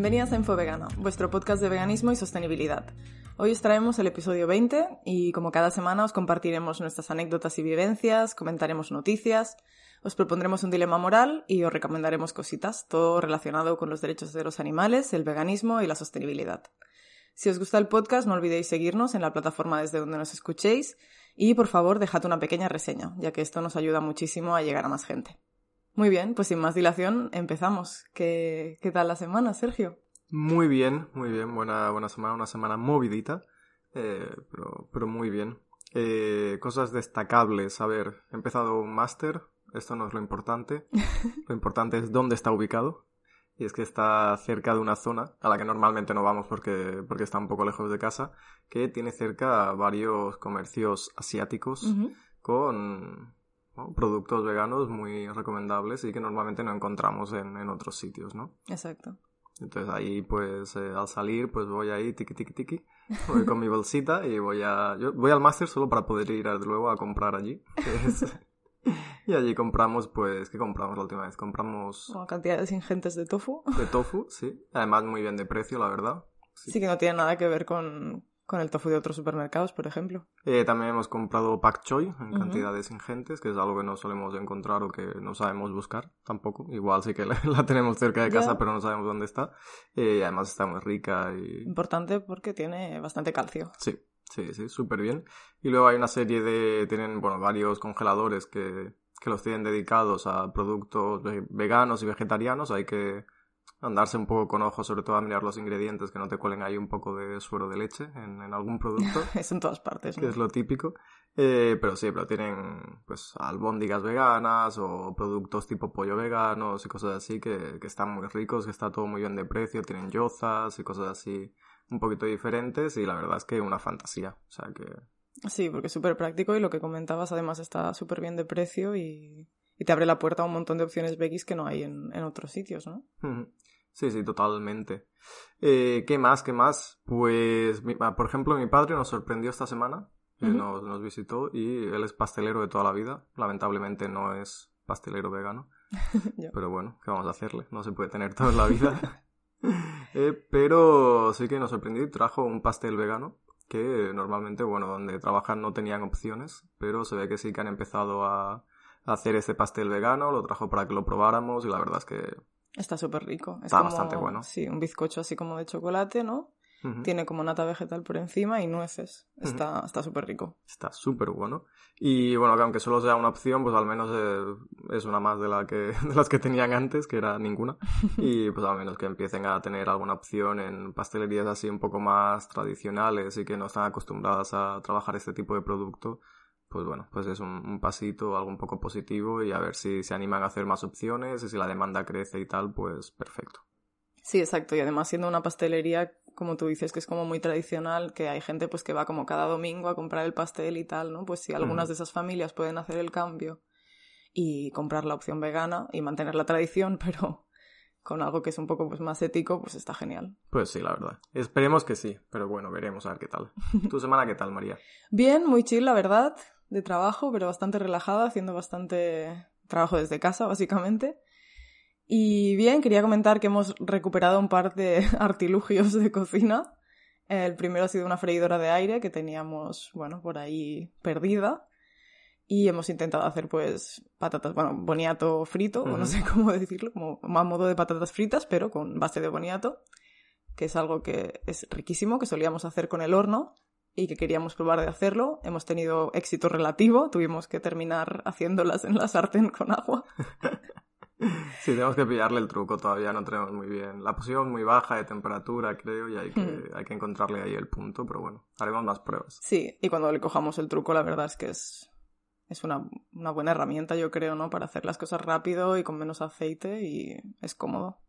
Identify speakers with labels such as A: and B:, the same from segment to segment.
A: Bienvenidas a Info Vegana, vuestro podcast de veganismo y sostenibilidad. Hoy os traemos el episodio 20 y como cada semana os compartiremos nuestras anécdotas y vivencias, comentaremos noticias, os propondremos un dilema moral y os recomendaremos cositas, todo relacionado con los derechos de los animales, el veganismo y la sostenibilidad. Si os gusta el podcast, no olvidéis seguirnos en la plataforma desde donde nos escuchéis y por favor dejad una pequeña reseña, ya que esto nos ayuda muchísimo a llegar a más gente. Muy bien, pues sin más dilación, empezamos. ¿Qué, qué tal la semana, Sergio?
B: Muy bien, muy bien. Buena, buena semana, una semana movidita, eh, pero, pero muy bien. Eh, cosas destacables. A ver, he empezado un máster. Esto no es lo importante. lo importante es dónde está ubicado. Y es que está cerca de una zona a la que normalmente no vamos porque, porque está un poco lejos de casa, que tiene cerca varios comercios asiáticos con productos veganos muy recomendables y que normalmente no encontramos en, en otros sitios, ¿no?
A: Exacto.
B: Entonces ahí pues eh, al salir pues voy ahí tiki tiki tiki, voy con mi bolsita y voy a... Yo voy al máster solo para poder ir luego a comprar allí. y allí compramos pues... ¿Qué compramos la última vez? Compramos...
A: Bueno, cantidades ingentes de tofu.
B: De tofu, sí. Además muy bien de precio, la verdad.
A: Sí, sí que no tiene nada que ver con, con el tofu de otros supermercados, por ejemplo.
B: Eh, también hemos comprado pak choi en cantidades ingentes, que es algo que no solemos encontrar o que no sabemos buscar tampoco. Igual sí que la, tenemos cerca de casa, pero no sabemos dónde está. Eh, y además está muy rica y...
A: Importante porque tiene bastante calcio.
B: Sí, sí, sí, súper bien. Y luego hay una serie de... Tienen, bueno, varios congeladores que, que los tienen dedicados a productos veganos y vegetarianos. Hay que andarse un poco con ojos, sobre todo a mirar los ingredientes, que no te cuelen ahí un poco de suero de leche en, algún producto.
A: es en todas partes,
B: Que es lo típico. Eh, pero sí, pero tienen pues albóndigas veganas o productos tipo pollo veganos y cosas así que, que están muy ricos, que está todo muy bien de precio, tienen yozas y cosas así un poquito diferentes y la verdad es que una fantasía. O sea que...
A: Sí, porque es súper práctico y lo que comentabas además está súper bien de precio y, y, te abre la puerta a un montón de opciones veggies que no hay en, en otros sitios, ¿no?
B: Sí, sí, totalmente. Eh, ¿Qué más? ¿Qué más? Pues, ah, por ejemplo, mi padre nos sorprendió esta semana, nos, nos, visitó y él es pastelero de toda la vida. Lamentablemente no es pastelero vegano. Pero bueno, ¿qué vamos a hacerle? No se puede tener toda la vida. Eh, pero sí que nos sorprendió y trajo un pastel vegano que normalmente, bueno, donde trabajan no tenían opciones, pero se ve que sí que han empezado a hacer ese pastel vegano, lo trajo para que lo probáramos y la verdad es que
A: Está súper rico.
B: Está bastante bueno.
A: Sí, un bizcocho así como de chocolate, ¿no? Tiene como nata vegetal por encima y nueces. Está súper rico.
B: Está súper bueno. Y bueno, que aunque solo sea una opción, pues al menos eh, es una más de, la que, de las que tenían antes, que era ninguna. y pues al menos que empiecen a tener alguna opción en pastelerías así un poco más tradicionales y que no están acostumbradas a trabajar este tipo de producto pues bueno, pues es un, pasito, algo un poco positivo y a ver si se animan a hacer más opciones y si la demanda crece y tal, pues perfecto.
A: Sí, exacto. Y además siendo una pastelería, como tú dices, que es como muy tradicional, que hay gente pues que va como cada domingo a comprar el pastel y tal, ¿no? Pues si algunas de esas familias pueden hacer el cambio y comprar la opción vegana y mantener la tradición, pero con algo que es un poco pues, más ético, pues está genial.
B: Pues sí, la verdad. Esperemos que sí, pero bueno, veremos a ver qué tal. ¿Tu semana qué tal, María?
A: Bien, muy chill, la verdad de trabajo, pero bastante relajada, haciendo bastante trabajo desde casa, básicamente. Y bien, quería comentar que hemos recuperado un par de artilugios de cocina. El primero ha sido una freidora de aire que teníamos, bueno, por ahí perdida. Y hemos intentado hacer, pues, patatas, bueno, boniato frito, o no sé cómo decirlo, como más modo de patatas fritas, pero con base de boniato, que es algo que es riquísimo, que solíamos hacer con el horno, y que queríamos probar de hacerlo. Hemos tenido éxito relativo, tuvimos que terminar haciéndolas en la sartén con agua.
B: Sí, tenemos que pillarle el truco, todavía no tenemos muy bien. La posición muy baja de temperatura, creo, y hay que, hmm. hay que encontrarle ahí el punto, pero bueno, haremos más pruebas.
A: Sí, y cuando le cojamos el truco, la verdad es que es, es una, una buena herramienta, yo creo, ¿no? Para hacer las cosas rápido y con menos aceite y es cómodo.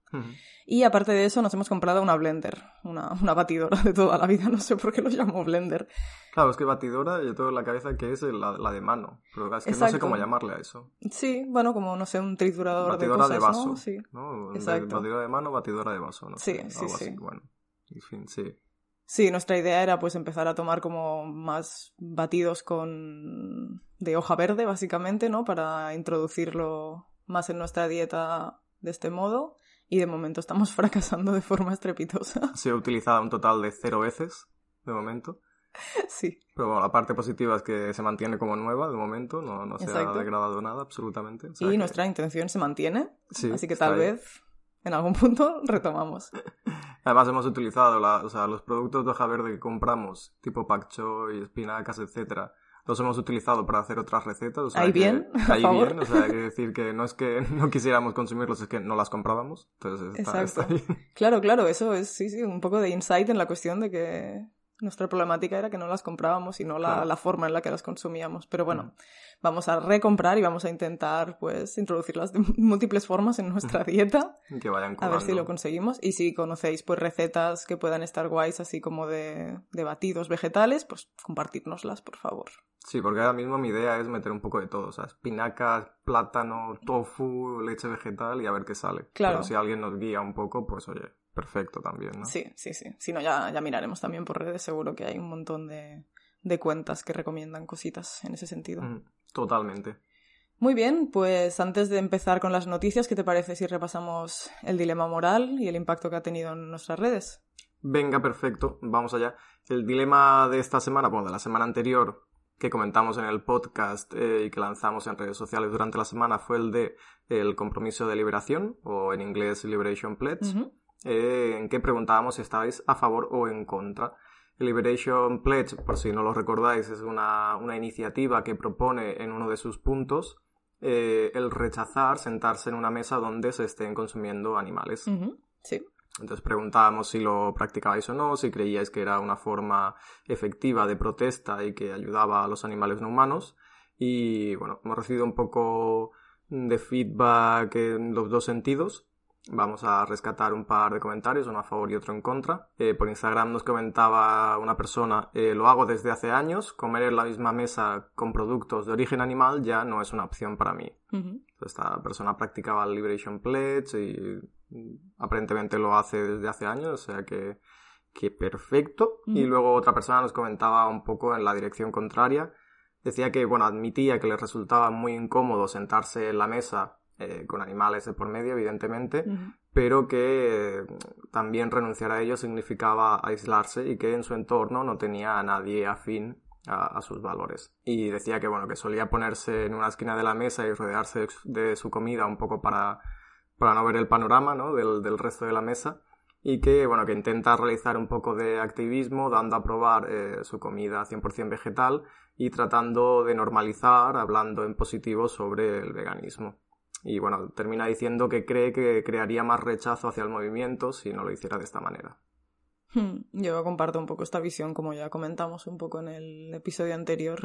A: Y aparte de eso, nos hemos comprado una blender, una, una, batidora de toda la vida, no sé por qué lo llamo blender.
B: Claro, es que batidora, yo tengo en la cabeza que es la, la de mano, pero es que no sé cómo llamarle a eso.
A: Sí, bueno, como no sé, un triturador
B: batidora
A: de,
B: cosas, de vaso.
A: ¿no? Sí,
B: Exacto. Batidora de mano, batidora de vaso, ¿no?
A: Sí, sí, sí.
B: Bueno, en fin, sí.
A: Sí, nuestra idea era pues empezar a tomar como más batidos con de hoja verde, básicamente, ¿no? Para introducirlo más en nuestra dieta de este modo y de momento estamos fracasando de forma estrepitosa.
B: Ha sido utilizada un total de cero veces, de momento.
A: Sí.
B: Pero bueno, la parte positiva es que se mantiene como nueva de momento, no, no se
A: Exacto.
B: ha degradado nada absolutamente. o sea
A: Y
B: que-
A: nuestra intención se mantiene,
B: Sí,
A: así que tal
B: ahí.
A: vez en algún punto retomamos.
B: Además hemos utilizado la- o sea, los productos de hoja verde que compramos, tipo pak choi, espinacas, etcétera, los hemos utilizado para hacer otras recetas. o sea
A: Ahí
B: que-
A: bien,
B: ahí
A: favor.
B: bien, o sea, hay que decir que no es que no quisiéramos consumirlos, es que no las comprábamos. Entonces está, está
A: Exacto.
B: ahí.
A: Claro, claro, eso es sí, sí, un poco de insight en la cuestión de que nuestra problemática era que no las comprábamos y no la,
B: Claro.
A: la forma en la que las consumíamos. Pero bueno,
B: Mm.
A: vamos a recomprar y vamos a intentar pues introducirlas de múltiples formas en nuestra dieta.
B: Que vayan
A: A ver si lo conseguimos. Y si conocéis pues recetas que puedan estar guays, así como de, de batidos vegetales, pues compartírnoslas, por favor.
B: Sí, porque ahora mismo mi idea es meter un poco de todo, o sea, espinacas, plátano, tofu, leche vegetal y a ver qué sale.
A: Claro.
B: Pero si alguien nos guía un poco, pues oye, perfecto también, ¿no?
A: Sí, sí, sí. Si no, ya, ya miraremos también por redes. Seguro que hay un montón de, de cuentas que recomiendan cositas en ese sentido.
B: Mm, Totalmente.
A: Muy bien, pues antes de empezar con las noticias, ¿qué te parece si repasamos el dilema moral y el impacto que ha tenido en nuestras redes?
B: Venga, perfecto, vamos allá. El dilema de esta semana, bueno, de la semana anterior, que comentamos en el podcast eh, y que lanzamos en redes sociales durante la semana, fue el de el compromiso de liberación, o en inglés Liberation Pledge, eh, en que preguntábamos si estabais a favor o en contra. El Liberation Pledge, por si no lo recordáis, es una, una iniciativa que propone en uno de sus puntos eh, el rechazar sentarse en una mesa donde se estén consumiendo animales.
A: Sí.
B: Entonces preguntábamos si lo practicabais o no, si creíais que era una forma efectiva de protesta y que ayudaba a los animales no humanos. Y bueno, hemos recibido un poco de feedback en los dos sentidos. Vamos a rescatar un par de comentarios, uno a favor y otro en contra. Eh, por Instagram nos comentaba una persona, eh, lo hago desde hace años, comer en la misma mesa con productos de origen animal ya no es una opción para mí. Esta persona practicaba el Liberation Pledge y mm, aparentemente lo hace desde hace años, o sea que, que perfecto. Y luego otra persona nos comentaba un poco en la dirección contraria. Decía que, bueno, admitía que le resultaba muy incómodo sentarse en la mesa eh, con animales de por medio, evidentemente,
A: Ujú.
B: pero que eh, también renunciar a ello significaba aislarse y que en su entorno no tenía a nadie afín a, a sus valores. Y decía que bueno, que solía ponerse en una esquina de la mesa y rodearse de, su- de su comida un poco para, para no ver el panorama ¿no? del, del resto de la mesa. Y que, bueno, que intenta realizar un poco de activismo, dando a probar eh, su comida 100% vegetal y tratando de normalizar, hablando en positivo sobre el veganismo. Y bueno, termina diciendo que cree que crearía más rechazo hacia el movimiento si no lo hiciera de esta manera.
A: Hmm, Yo comparto un poco esta visión, como ya comentamos un poco en el episodio anterior.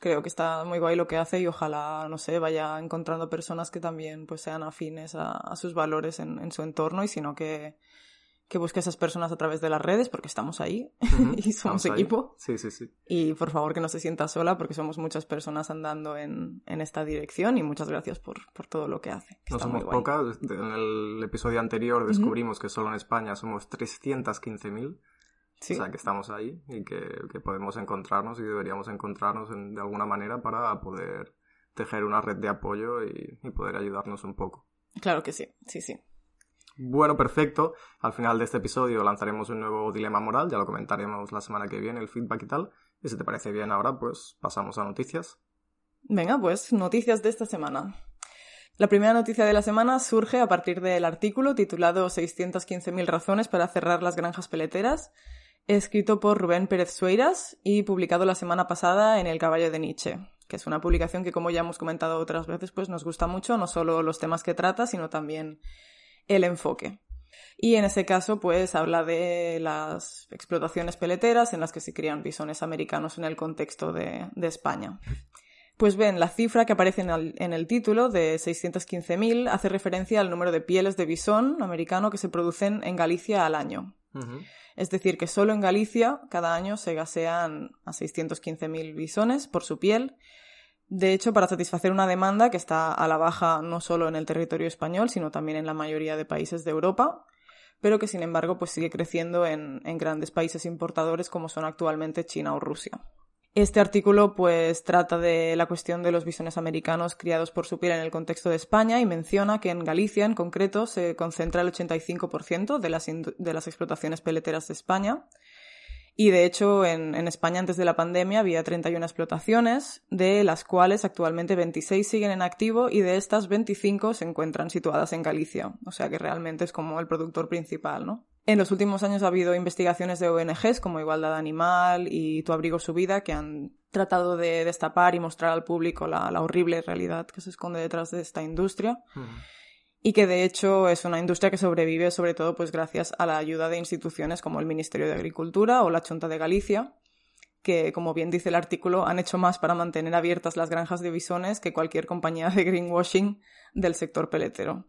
A: Creo que está muy guay lo que hace y ojalá, no sé, vaya encontrando personas que también pues sean afines a, a sus valores en, en su entorno y sino que, que busque a esas personas a través de las redes porque estamos ahí
B: Ujú.
A: y somos
B: Estamos ahí.
A: equipo.
B: Sí, sí, sí.
A: Y por favor que no se sienta sola porque somos muchas personas andando en, en esta dirección y muchas gracias por, por todo lo que hace. que
B: No somos pocas. En el episodio anterior descubrimos que solo en España somos 315.000.
A: Sí.
B: O sea, que estamos ahí y que, que podemos encontrarnos y deberíamos encontrarnos en- de alguna manera para poder tejer una red de apoyo y, y poder ayudarnos un poco.
A: Claro que sí, sí, sí.
B: Bueno, perfecto. Al final de este episodio lanzaremos un nuevo dilema moral, ya lo comentaremos la semana que viene, el feedback y tal. Y si te parece bien ahora, pues pasamos a noticias.
A: Venga, pues noticias de esta semana. La primera noticia de la semana surge a partir del artículo titulado 615.000 razones para cerrar las granjas peleteras, escrito por Rubén Pérez Sueiras y publicado la semana pasada en El Caballo de Nietzsche, que es una publicación que, como ya hemos comentado otras veces, pues nos gusta mucho, no solo los temas que trata, sino también el enfoque. Y en ese caso, pues habla de las explotaciones peleteras en las que se crían bisones americanos en el contexto de, de España. Pues ven, la cifra que aparece en el, en el título de 615.000 hace referencia al número de pieles de bisón americano que se producen en Galicia al año. Es decir, que solo en Galicia cada año se gasean a 615.000 bisones por su piel. De hecho, para satisfacer una demanda que está a la baja no solo en el territorio español, sino también en la mayoría de países de Europa, pero que sin embargo pues sigue creciendo en, grandes países importadores como son actualmente China o Rusia. Este artículo pues trata de la cuestión de los bisones americanos criados por su piel en el contexto de España y menciona que en Galicia en concreto se concentra el 85% de las, de las explotaciones peleteras de España. Y de hecho en, en, España antes de la pandemia había 31 explotaciones, de las cuales actualmente 26 siguen en activo y de estas 25 se encuentran situadas en Galicia. O sea que realmente es como el productor principal, ¿no? En los últimos años ha habido investigaciones de ONGs como Igualdad Animal y Tu Abrigo Su Vida que han tratado de destapar y mostrar al público la, horrible realidad que se esconde detrás de esta industria. Y que de hecho es una industria que sobrevive sobre todo pues gracias a la ayuda de instituciones como el Ministerio de Agricultura o la Chunta de Galicia, que como bien dice el artículo han hecho más para mantener abiertas las granjas de bisones que cualquier compañía de greenwashing del sector peletero.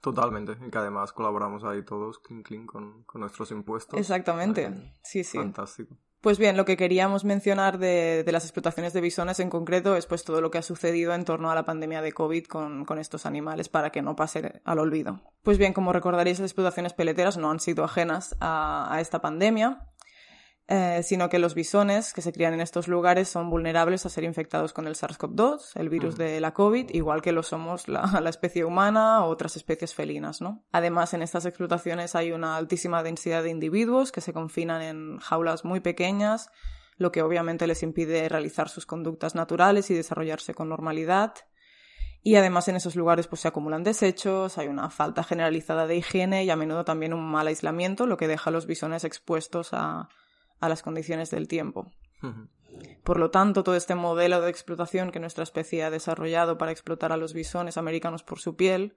B: Totalmente, y que además colaboramos ahí todos, clink, clink, con, nuestros impuestos.
A: Exactamente, sí, sí.
B: Fantástico.
A: Pues bien, lo que queríamos mencionar de, las explotaciones de bisones en concreto es pues todo lo que ha sucedido en torno a la pandemia de COVID con, estos animales para que no pase al olvido. Pues bien, como recordaréis, las explotaciones peleteras no han sido ajenas a esta pandemia eh, sino que los bisones que se crían en estos lugares son vulnerables a ser infectados con el SARS-CoV-2, el virus de la COVID, igual que lo somos la, la, especie humana o otras especies felinas, ¿no? Además, en estas explotaciones hay una altísima densidad de individuos que se confinan en jaulas muy pequeñas, lo que obviamente les impide realizar sus conductas naturales y desarrollarse con normalidad. Y además en esos lugares pues se acumulan desechos, hay una falta generalizada de higiene y a menudo también un mal aislamiento, lo que deja a los bisones expuestos a, a las condiciones del tiempo. Por lo tanto, todo este modelo de explotación que nuestra especie ha desarrollado para explotar a los bisones americanos por su piel,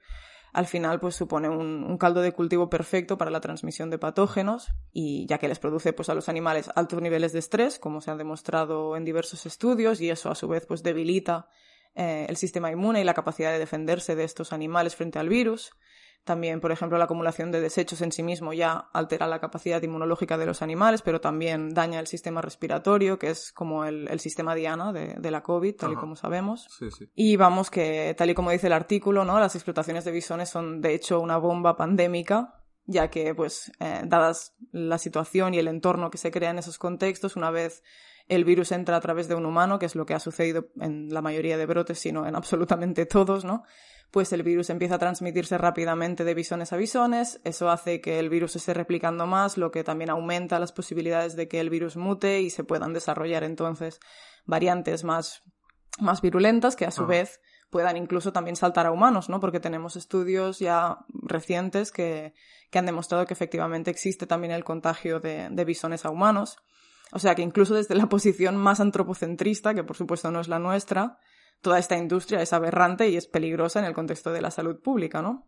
A: al final pues supone un, caldo de cultivo perfecto para la transmisión de patógenos y ya que les produce pues a los animales altos niveles de estrés, como se ha demostrado en diversos estudios, y eso a su vez pues debilita eh, el sistema inmune y la capacidad de defenderse de estos animales frente al virus. También, por ejemplo, la acumulación de desechos en sí mismo ya altera la capacidad inmunológica de los animales, pero también daña el sistema respiratorio, que es como el, sistema diana de, la COVID, tal y como sabemos. Y vamos que, tal y como dice el artículo, ¿no? Las explotaciones de bisones son, de hecho, una bomba pandémica ya que, pues, eh, dadas la situación y el entorno que se crea en esos contextos, una vez el virus entra a través de un humano, que es lo que ha sucedido en la mayoría de brotes, sino en absolutamente todos, ¿no? Pues el virus empieza a transmitirse rápidamente de bisones a bisones, eso hace que el virus esté replicando más, lo que también aumenta las posibilidades de que el virus mute y se puedan desarrollar entonces variantes más, más virulentas que a su ah. vez puedan incluso también saltar a humanos, ¿no? Porque tenemos estudios ya recientes que, que han demostrado que efectivamente existe también el contagio de, de bisones a humanos. O sea que incluso desde la posición más antropocentrista, que por supuesto no es la nuestra, toda esta industria es aberrante y es peligrosa en el contexto de la salud pública, ¿no?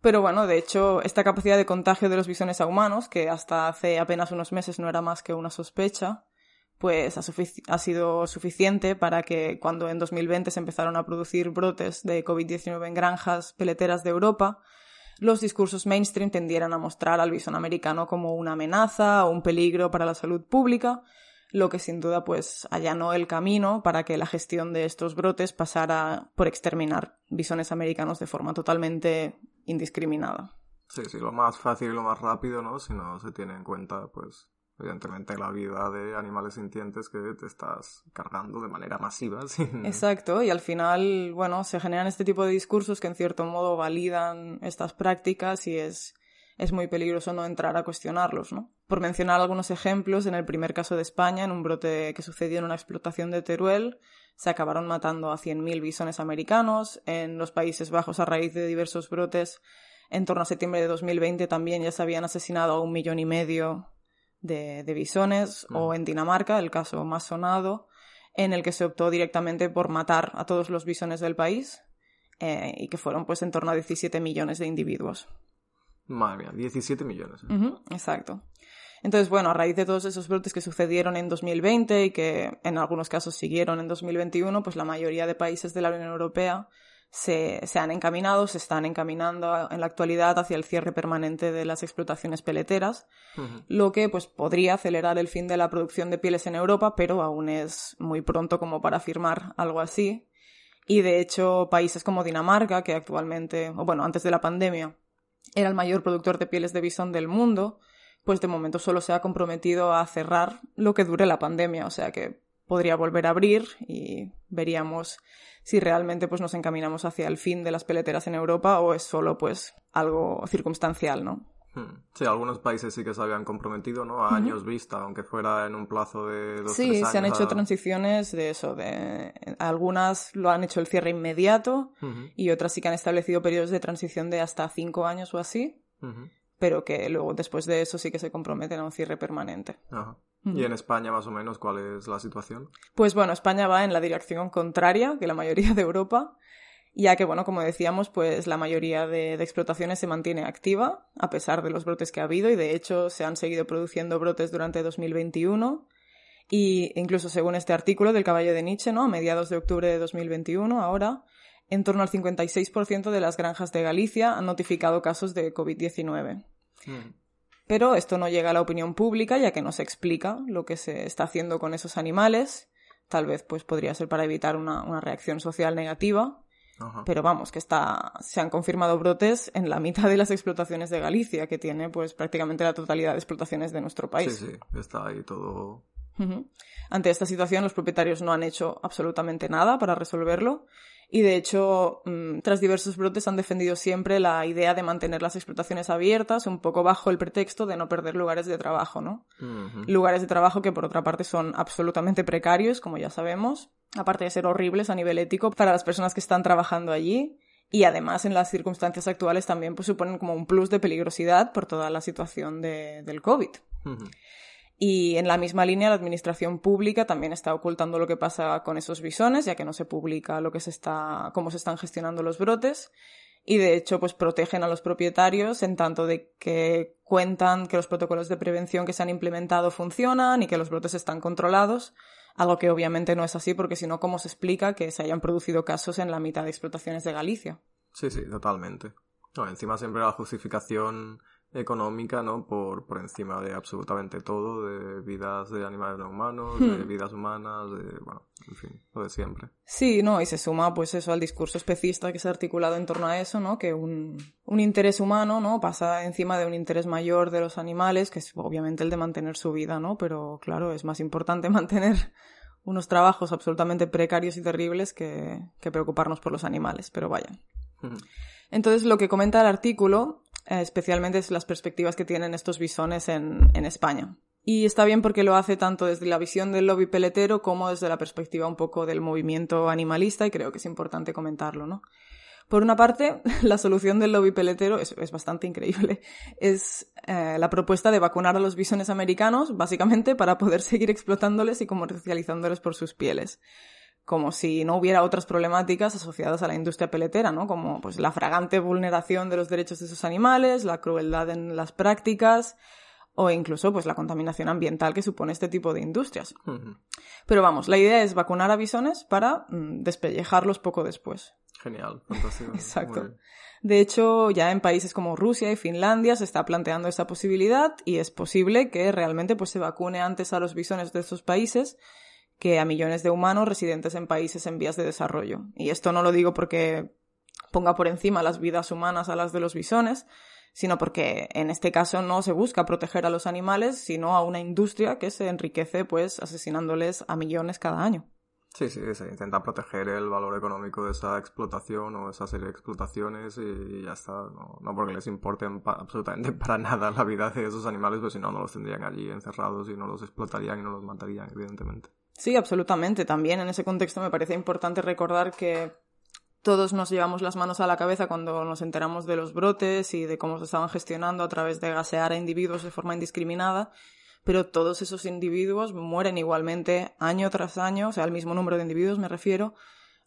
A: Pero bueno, de hecho, esta capacidad de contagio de los bisones a humanos, que hasta hace apenas unos meses no era más que una sospecha, pues ha, ha sido suficiente para que cuando en 2020 se empezaron a producir brotes de COVID-19 en granjas peleteras de Europa, los discursos mainstream tendieran a mostrar al bisón americano como una amenaza o un peligro para la salud pública, lo que sin duda pues allanó el camino para que la gestión de estos brotes pasara por exterminar bisones americanos de forma totalmente indiscriminada.
B: Sí, sí, lo más fácil y lo más rápido, ¿no? Si no se tiene en cuenta, pues, evidentemente la vida de animales sintientes que te estás cargando de manera masiva.
A: Exacto, y al final, bueno, se generan este tipo de discursos que en cierto modo validan estas prácticas y es, es muy peligroso no entrar a cuestionarlos, ¿no? Por mencionar algunos ejemplos, en el primer caso de España, en un brote que sucedió en una explotación de Teruel, se acabaron matando a 100.000 bisones americanos. En los Países Bajos, a raíz de diversos brotes, en torno a septiembre de 2020 también ya se habían asesinado a un millón y medio de, bisones, o en Dinamarca, el caso más sonado, en el que se optó directamente por matar a todos los bisones del país eh, y que fueron pues en torno a 17 millones de individuos.
B: Madre mía, 17 millones.
A: ¿eh? exacto. Entonces, bueno, a raíz de todos esos brotes que sucedieron en 2020 y que en algunos casos siguieron en 2021, pues la mayoría de países de la Unión Europea se, se, han encaminado, se están encaminando en la actualidad hacia el cierre permanente de las explotaciones peleteras, lo que pues podría acelerar el fin de la producción de pieles en Europa, pero aún es muy pronto como para afirmar algo así. Y de hecho, países como Dinamarca, que actualmente, o bueno, antes de la pandemia, era el mayor productor de pieles de bisón del mundo, pues de momento solo se ha comprometido a cerrar lo que dure la pandemia, o sea que podría volver a abrir y veríamos si realmente pues nos encaminamos hacia el fin de las peleteras en Europa o es solo pues algo circunstancial, ¿no?
B: Hmm. Sí, algunos países sí que se habían comprometido, ¿no? A años vista, aunque fuera en un plazo de dos
A: Sí,
B: tres
A: se han hecho
B: a-
A: transiciones de eso, de algunas lo han hecho el cierre inmediato y otras sí que han establecido periodos de transición de hasta cinco años o así, pero que luego después de eso sí que se comprometen a un cierre permanente.
B: ajá. Y en España, más o menos, ¿cuál es la situación?
A: Pues bueno, España va en la dirección contraria que la mayoría de Europa, ya que, bueno, como decíamos, pues la mayoría de, de explotaciones se mantiene activa, a pesar de los brotes que ha habido, y de hecho se han seguido produciendo brotes durante 2021. Y incluso según este artículo del caballo de Nietzsche, ¿no? A mediados de octubre de 2021, ahora, en torno al 56% de las granjas de Galicia han notificado casos de COVID-19.
B: Mm,
A: Pero esto no llega a la opinión pública, ya que no se explica lo que se está haciendo con esos animales. Tal vez pues podría ser para evitar una, una reacción social negativa.
B: Ajá.
A: Pero vamos, que está, se han confirmado brotes en la mitad de las explotaciones de Galicia, que tiene pues prácticamente la totalidad de explotaciones de nuestro
B: Sí,
A: país.
B: sí, está ahí todo.
A: Ante esta situación, los propietarios no han hecho absolutamente nada para resolverlo. Y de hecho, mm, tras diversos brotes han defendido siempre la idea de mantener las explotaciones abiertas, un poco bajo el pretexto de no perder lugares de trabajo, ¿no? Lugares de trabajo que por otra parte son absolutamente precarios, como ya sabemos, aparte de ser horribles a nivel ético para las personas que están trabajando allí. Y además, en las circunstancias actuales también pues, suponen como un plus de peligrosidad por toda la situación de- del COVID. Y en la misma línea, la administración pública también está ocultando lo que pasa con esos bisones, ya que no se publica lo que se está, cómo se están gestionando los brotes. Y de hecho, pues protegen a los propietarios en tanto de que cuentan que los protocolos de prevención que se han implementado funcionan y que los brotes están controlados. Algo que obviamente no es así, porque si no, ¿cómo se explica que se hayan producido casos en la mitad de explotaciones de Galicia?
B: Sí, sí, totalmente. No, encima siempre la justificación económica, ¿no? Por, por encima de absolutamente todo, de vidas de animales no humanos, de
A: Hmm.
B: vidas humanas, de, bueno, en fin, lo de siempre.
A: Sí, no, y se suma pues eso al discurso especista que se ha articulado en torno a eso, ¿no? Que un, un interés humano, ¿no? Pasa encima de un interés mayor de los animales, que es obviamente el de mantener su vida, ¿no? Pero claro, es más importante mantener unos trabajos absolutamente precarios y terribles que, que preocuparnos por los animales, pero vaya.
B: Ujú.
A: Entonces, lo que comenta el artículo, eh, especialmente es las perspectivas que tienen estos bisones en, España. Y está bien porque lo hace tanto desde la visión del lobby peletero como desde la perspectiva un poco del movimiento animalista y creo que es importante comentarlo, ¿no? Por una parte, la solución del lobby peletero es, es bastante increíble. Es eh, la propuesta de vacunar a los bisones americanos, básicamente para poder seguir explotándoles y comercializándoles por sus pieles como si no hubiera otras problemáticas asociadas a la industria peletera, ¿no? Como pues la fragante vulneración de los derechos de esos animales, la crueldad en las prácticas o incluso pues la contaminación ambiental que supone este tipo de industrias. Pero vamos, la idea es vacunar a bisones para mm, despellejarlos poco después.
B: Genial, fantástico.
A: Exacto. De hecho, ya en países como Rusia y Finlandia se está planteando esa posibilidad y es posible que realmente pues, se vacune antes a los bisones de esos países que a millones de humanos residentes en países en vías de desarrollo. Y esto no lo digo porque ponga por encima las vidas humanas a las de los bisones, sino porque en este caso no se busca proteger a los animales, sino a una industria que se enriquece pues asesinándoles a millones cada año.
B: Sí, sí, se intenta proteger el valor económico de esa explotación o esa serie de explotaciones y ya está. No, porque les importen pa- absolutamente para nada la vida de esos animales, pues si no, no los tendrían allí encerrados y no los explotarían y no los matarían, evidentemente.
A: Sí, absolutamente. También en ese contexto me parece importante recordar que todos nos llevamos las manos a la cabeza cuando nos enteramos de los brotes y de cómo se estaban gestionando a través de gasear a individuos de forma indiscriminada, pero todos esos individuos mueren igualmente año tras año, o sea, el mismo número de individuos me refiero,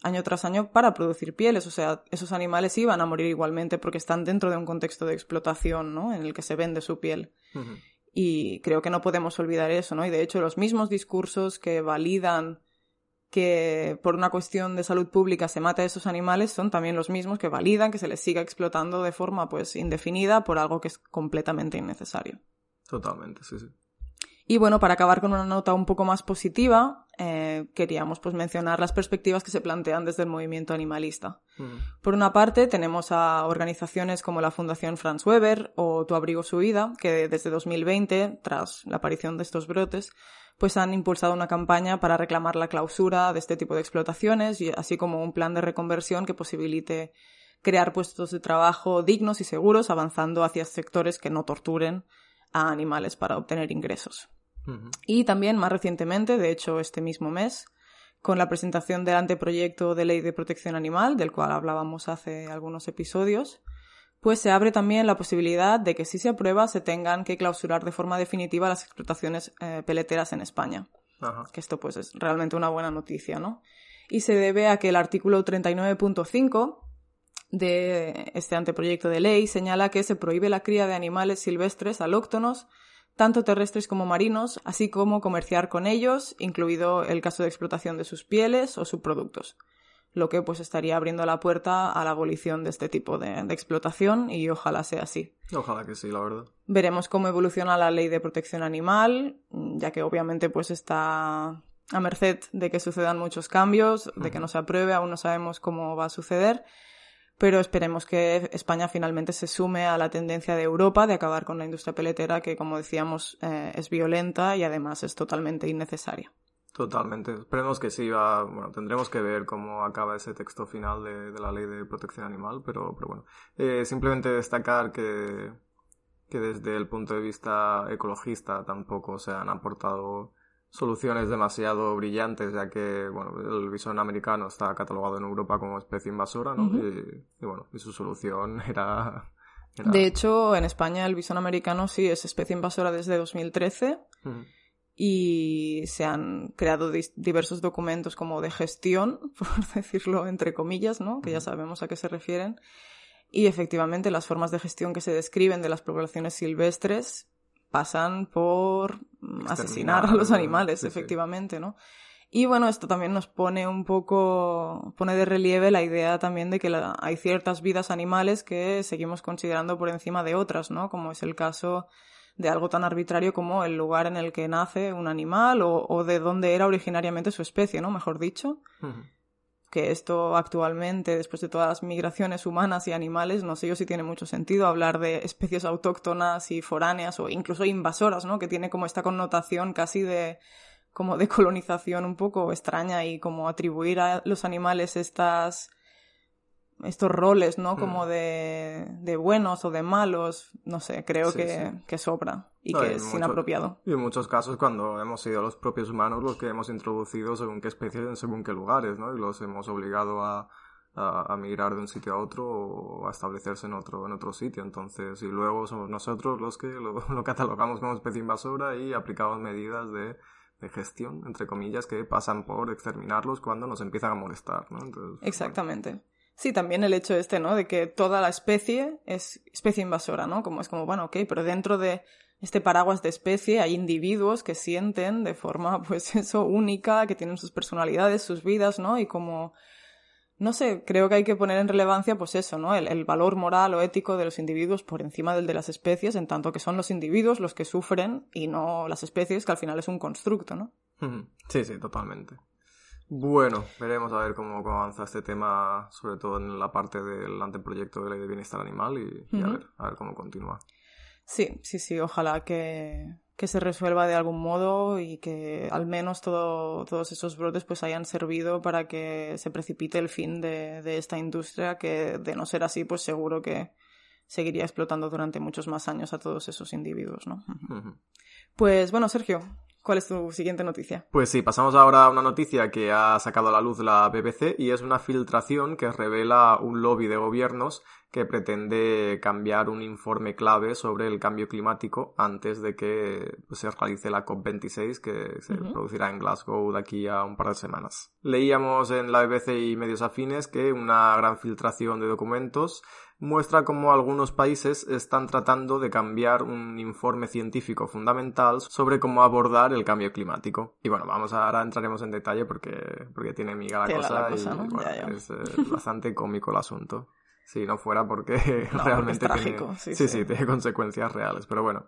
A: año tras año para producir pieles, o sea, esos animales iban a morir igualmente porque están dentro de un contexto de explotación, ¿no? En el que se vende su piel. Y creo que no podemos olvidar eso, ¿no? Y de hecho, los mismos discursos que validan que por una cuestión de salud pública se mata a esos animales son también los mismos que validan que se les siga explotando de forma pues indefinida por algo que es completamente innecesario.
B: Totalmente, sí, sí.
A: Y bueno, para acabar con una nota un poco más positiva, eh, queríamos pues mencionar las perspectivas que se plantean desde el movimiento animalista. Por una parte, tenemos a organizaciones como la Fundación Franz Weber o Tu Abrigo Su Vida, que desde 2020, tras la aparición de estos brotes, pues han impulsado una campaña para reclamar la clausura de este tipo de explotaciones, y así como un plan de reconversión que posibilite crear puestos de trabajo dignos y seguros, avanzando hacia sectores que no torturen a animales para obtener ingresos. Y también más recientemente, de hecho este mismo mes, con la presentación del anteproyecto de ley de protección animal, del cual hablábamos hace algunos episodios, pues se abre también la posibilidad de que si se aprueba se tengan que clausurar de forma definitiva las explotaciones eh, peleteras en España. Que esto pues es realmente una buena noticia, ¿no? Y se debe a que el artículo 39.5 de este anteproyecto de ley señala que se prohíbe la cría de animales silvestres alóctonos tanto terrestres como marinos, así como comerciar con ellos, incluido el caso de explotación de sus pieles o subproductos, lo que pues estaría abriendo la puerta a la abolición de este tipo de, explotación y ojalá sea así.
B: Ojalá que sí, la verdad.
A: Veremos cómo evoluciona la ley de protección animal, ya que obviamente pues está a merced de que sucedan muchos cambios, de que no se apruebe, aún no sabemos cómo va a suceder pero esperemos que España finalmente se sume a la tendencia de Europa de acabar con la industria peletera que, como decíamos, eh, es violenta y además es totalmente innecesaria.
B: Totalmente. Esperemos que sí. Va, bueno, tendremos que ver cómo acaba ese texto final de, la ley de protección animal, pero, pero bueno. Eh, simplemente destacar que, que desde el punto de vista ecologista tampoco se han aportado soluciones demasiado brillantes, ya que bueno, el bisón americano está catalogado en Europa como especie invasora, ¿no? y, bueno, y su solución era,
A: De hecho, en España el bisón americano sí es especie invasora desde 2013 y se han creado diversos documentos como de gestión, por decirlo entre comillas, ¿no? Que ya sabemos a qué se refieren. Y efectivamente las formas de gestión que se describen de las poblaciones silvestres pasan por asesinar a los animales, efectivamente, ¿no? Y bueno, esto también nos pone un poco, pone de relieve la idea también de que hay ciertas vidas animales que seguimos considerando por encima de otras, ¿no? Como es el caso de algo tan arbitrario como el lugar en el que nace un animal o, de dónde era originariamente su especie, ¿no? Mejor dicho que esto actualmente, después de todas las migraciones humanas y animales, no sé yo si tiene mucho sentido hablar de especies autóctonas y foráneas o incluso invasoras, ¿no? Que tiene como esta connotación casi de como de colonización un poco extraña y como atribuir a los animales estas estos roles, ¿no? Como mm. de, de, buenos o de malos, no sé, creo que, que, sobra y que es inapropiado.
B: Y en muchos casos cuando hemos sido los propios humanos los que hemos introducido según qué especies en según qué lugares, ¿no? Y los hemos obligado a, a, migrar de un sitio a otro o a establecerse en otro, en otro sitio. Entonces, y luego somos nosotros los que lo, lo catalogamos como especie invasora y aplicamos medidas de, de gestión, entre comillas, que pasan por exterminarlos cuando nos empiezan a molestar, ¿no?
A: Exactamente. Sí, también el hecho este, ¿no? De que toda la especie es especie invasora, ¿no? Como es como, bueno, ok, pero dentro de este paraguas de especie hay individuos que sienten de forma, pues eso, única, que tienen sus personalidades, sus vidas, ¿no? Y como, no sé, creo que hay que poner en relevancia, pues eso, ¿no? El, el valor moral o ético de los individuos por encima del de las especies, en tanto que son los individuos los que sufren y no las especies, que al final es un constructo, ¿no?
B: Sí, sí, totalmente. Bueno, veremos a ver cómo, avanza este tema, sobre todo en la parte del anteproyecto de ley de bienestar animal y, a, ver, a ver cómo continúa.
A: Sí, sí, sí, ojalá que, que se resuelva de algún modo y que al menos todo, todos esos brotes pues hayan servido para que se precipite el fin de, de, esta industria que de no ser así pues seguro que seguiría explotando durante muchos más años a todos esos individuos, ¿no? Pues bueno, Sergio, ¿Cuál es tu siguiente noticia?
B: Pues sí, pasamos ahora a una noticia que ha sacado a la luz la BBC y es una filtración que revela un lobby de gobiernos que pretende cambiar un informe clave sobre el cambio climático antes de que se realice la COP26 que se producirá en Glasgow de aquí a un par de semanas. Leíamos en la BBC y medios afines que una gran filtración de documentos muestra cómo algunos países están tratando de cambiar un informe científico fundamental sobre cómo abordar el cambio climático. Y bueno, vamos a, ahora entraremos en detalle porque, porque tiene miga la cosa, y es eh, bastante cómico el asunto. Si no fuera porque realmente
A: trágico,
B: sí, sí, tiene consecuencias reales. Pero bueno,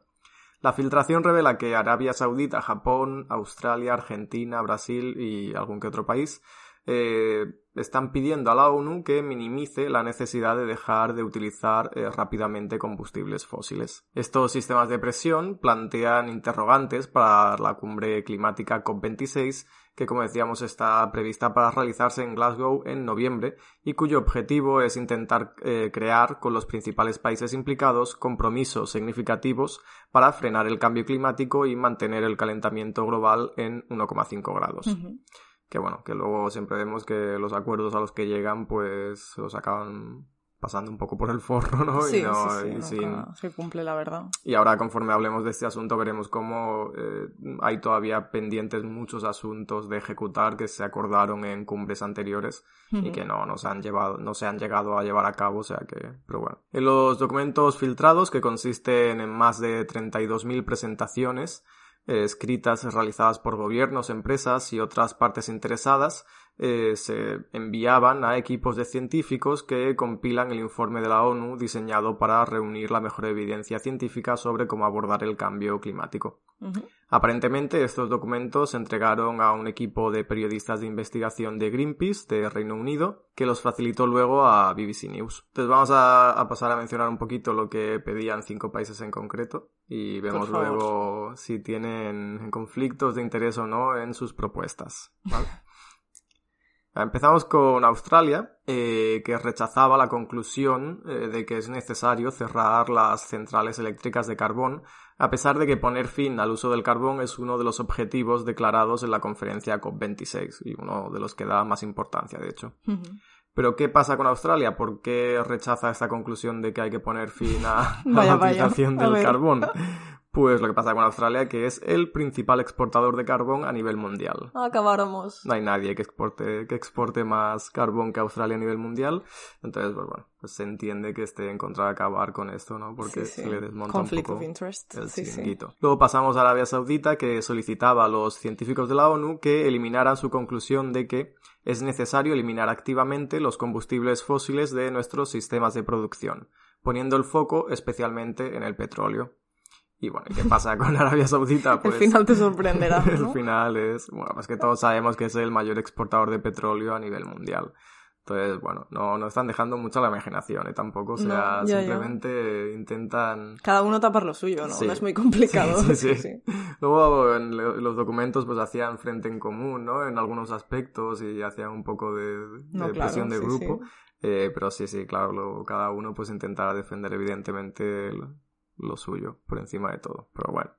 B: La filtración revela que Arabia Saudita, Japón, Australia, Argentina, Brasil y algún que otro país eh, están pidiendo a la ONU que minimice la necesidad de dejar de utilizar eh, rápidamente combustibles fósiles. Estos sistemas de presión plantean interrogantes para la cumbre climática COP26 que como decíamos está prevista para realizarse en Glasgow en noviembre y cuyo objetivo es intentar eh, crear con los principales países implicados compromisos significativos para frenar el cambio climático y mantener el calentamiento global en 1,5 grados que bueno, que luego siempre vemos que los acuerdos a los que llegan pues los acaban pasando un poco por el forro, ¿no?
A: Sí,
B: y no,
A: sí, sí,
B: y sin-
A: se cumple la verdad.
B: y ahora conforme hablemos de este asunto veremos cómo eh, hay todavía pendientes muchos asuntos de ejecutar que se acordaron en cumbres anteriores y que no, no se han llevado, no se han llegado a llevar a cabo, o sea que, pero bueno. En los documentos filtrados, que consisten en más de 32.000 presentaciones, eh, escritas realizadas por gobiernos, empresas y otras partes interesadas, eh, se enviaban a equipos de científicos que compilan el informe de la ONU diseñado para reunir la mejor evidencia científica sobre cómo abordar el cambio climático. Aparentemente, estos documentos se entregaron a un equipo de periodistas de investigación de Greenpeace de Reino Unido, que los facilitó luego a BBC News. Entonces vamos a, a pasar a mencionar un poquito lo que pedían cinco países en concreto y vemos luego si tienen conflictos de interés o no en sus propuestas. ¿vale? Empezamos con Australia, eh, que rechazaba la conclusión eh, de que es necesario cerrar las centrales eléctricas de carbón, a pesar de que poner fin al uso del carbón es uno de los objetivos declarados en la conferencia COP26 y uno de los que da más importancia, de hecho. Pero ¿qué pasa con Australia? ¿Por qué rechaza esta conclusión de que hay que poner fin a, a
A: Vaya,
B: la utilización del carbón? Pues lo que pasa con Australia que es el principal exportador de carbón a nivel mundial.
A: Acabáramos.
B: No hay nadie que exporte, que exporte más carbón que Australia a nivel mundial. Entonces, pues bueno, pues se entiende que esté en contra de acabar con esto, ¿no? Porque
A: Sí, sí.
B: se le desmonta
A: Conflict
B: un
A: of
B: poco
A: interest.
B: el
A: Sí.
B: Luego pasamos a Arabia Saudita, que solicitaba a los científicos de la ONU que eliminaran su conclusión de que es necesario eliminar activamente los combustibles fósiles de nuestros sistemas de producción, poniendo el foco especialmente en el petróleo. Y bueno, ¿y ¿qué pasa con Arabia Saudita? Pues
A: El final te sorprenderá.
B: el
A: ¿no?
B: final es, bueno, pues que todos sabemos que es el mayor exportador de petróleo a nivel mundial. Entonces, bueno, no, no están dejando mucho la imaginación, ¿eh? Tampoco, o sea,
A: No, ya, ya.
B: simplemente intentan...
A: Cada uno tapar lo suyo, ¿no?
B: Sí.
A: No es muy complicado.
B: Sí, sí, sí. Luego en lo- los documentos pues hacían frente en común, ¿no? En algunos aspectos y hacían un poco de, de
A: No, claro,
B: presión de grupo. Eh, pero sí, sí, claro, luego cada uno pues intentará defender evidentemente lo, lo suyo por encima de todo. Pero bueno.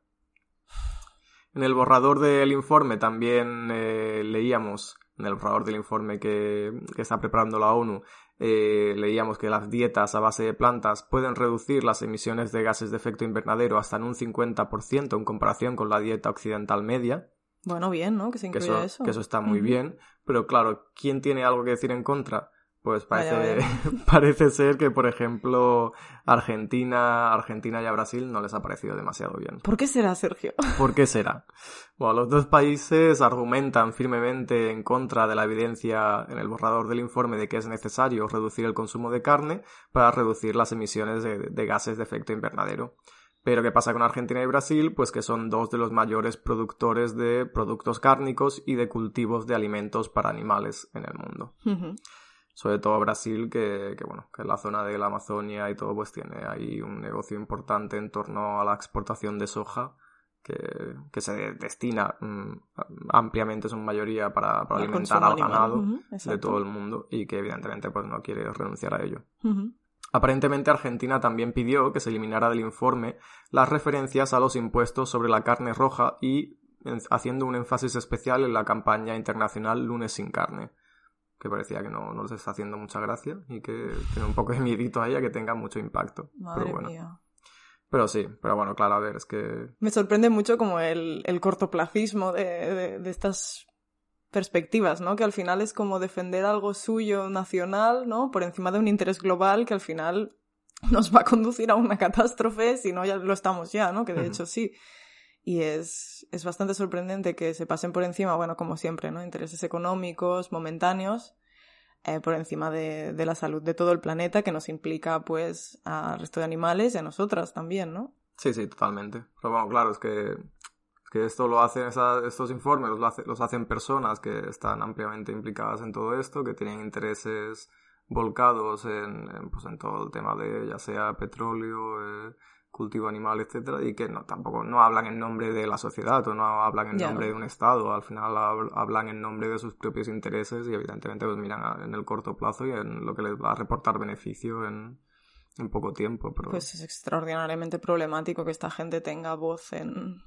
B: En el borrador del informe también eh, leíamos, en el borrador del informe que, que está preparando la ONU, eh, leíamos que las dietas a base de plantas pueden reducir las emisiones de gases de efecto invernadero hasta en un 50% en comparación con la dieta occidental media
A: Bueno, bien, ¿no? Que se
B: que
A: incluya
B: eso,
A: eso.
B: que eso está muy bien, pero claro, ¿quién tiene algo que decir en contra? Pues parece, parece ser que, por ejemplo, Argentina, Argentina y a Brasil no les ha parecido demasiado bien.
A: ¿Por qué será, Sergio?
B: ¿Por qué será? Bueno, los dos países argumentan firmemente en contra de la evidencia en el borrador del informe de que es necesario reducir el consumo de carne para reducir las emisiones de, de gases de efecto invernadero. Pero ¿qué pasa con Argentina y Brasil? Pues que son dos de los mayores productores de productos cárnicos y de cultivos de alimentos para animales en el mundo. Sobre todo Brasil, que, que bueno, que en la zona de la Amazonia y todo, pues tiene ahí un negocio importante en torno a la exportación de soja, que, que se destina mm, ampliamente, en su mayoría, para, para
A: Al
B: alimentar al
A: animal.
B: ganado de todo el mundo y que evidentemente pues no quiere renunciar a ello. Aparentemente Argentina también pidió que se eliminara del informe las referencias a los impuestos sobre la carne roja y en- haciendo un énfasis especial en la campaña internacional Lunes sin carne, que parecía que no, no les está haciendo mucha gracia y que tiene un poco de miedito a ella que tenga mucho impacto.
A: Madre
B: pero bueno,
A: mía.
B: pero sí, pero bueno, claro, a ver, es que
A: Me sorprende mucho como el, el cortoplacismo de, de- de estas perspectivas, ¿no? Que al final es como defender algo suyo nacional, ¿no? Por encima de un interés global que al final nos va a conducir a una catástrofe si no ya lo estamos ya, ¿no? Que de hecho sí. Y es, es bastante sorprendente que se pasen por encima, bueno, como siempre, ¿no? Intereses económicos, momentáneos, eh, por encima de, de la salud de todo el planeta, que nos implica, pues, al resto de animales y a nosotras también, ¿no?
B: Sí, sí, totalmente. Pero bueno, claro, es que, es que esto lo hacen, estos informes los, los hacen personas que están ampliamente implicadas en todo esto, que tienen intereses volcados en, pues en todo el tema de ya sea petróleo, eh, cultivo animal, etcétera, y que no tampoco no hablan en nombre de la sociedad o no hablan en nombre de un estado, al final hablan en nombre de sus propios intereses y evidentemente pues miran en el corto plazo y en lo que les va a reportar beneficio en, en poco tiempo. Pero...
A: Pues es extraordinariamente problemático que esta gente tenga voz en,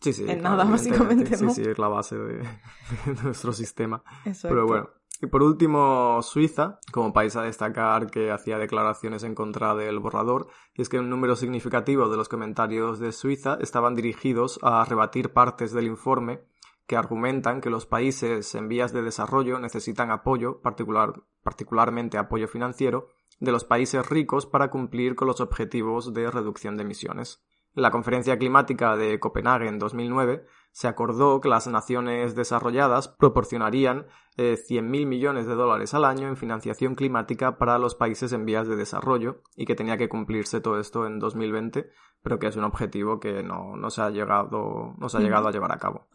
B: Sí, sí,
A: en nada, básicamente, ¿no?
B: Sí, sí, es la base de, de nuestro sistema. Pero bueno, y por último, Suiza, como país a destacar que hacía declaraciones en contra del borrador, y es que un número significativo de los comentarios de Suiza estaban dirigidos a rebatir partes del informe que argumentan que los países en vías de desarrollo necesitan apoyo, particular, particularmente apoyo financiero, de los países ricos para cumplir con los objetivos de reducción de emisiones. En la conferencia climática de Copenhague en 2009 se acordó que las naciones desarrolladas proporcionarían eh, 100.000 millones de dólares al año en financiación climática para los países en vías de desarrollo y que tenía que cumplirse todo esto en 2020, pero que es un objetivo que no, no se ha llegado, no se ha llegado a llevar a cabo.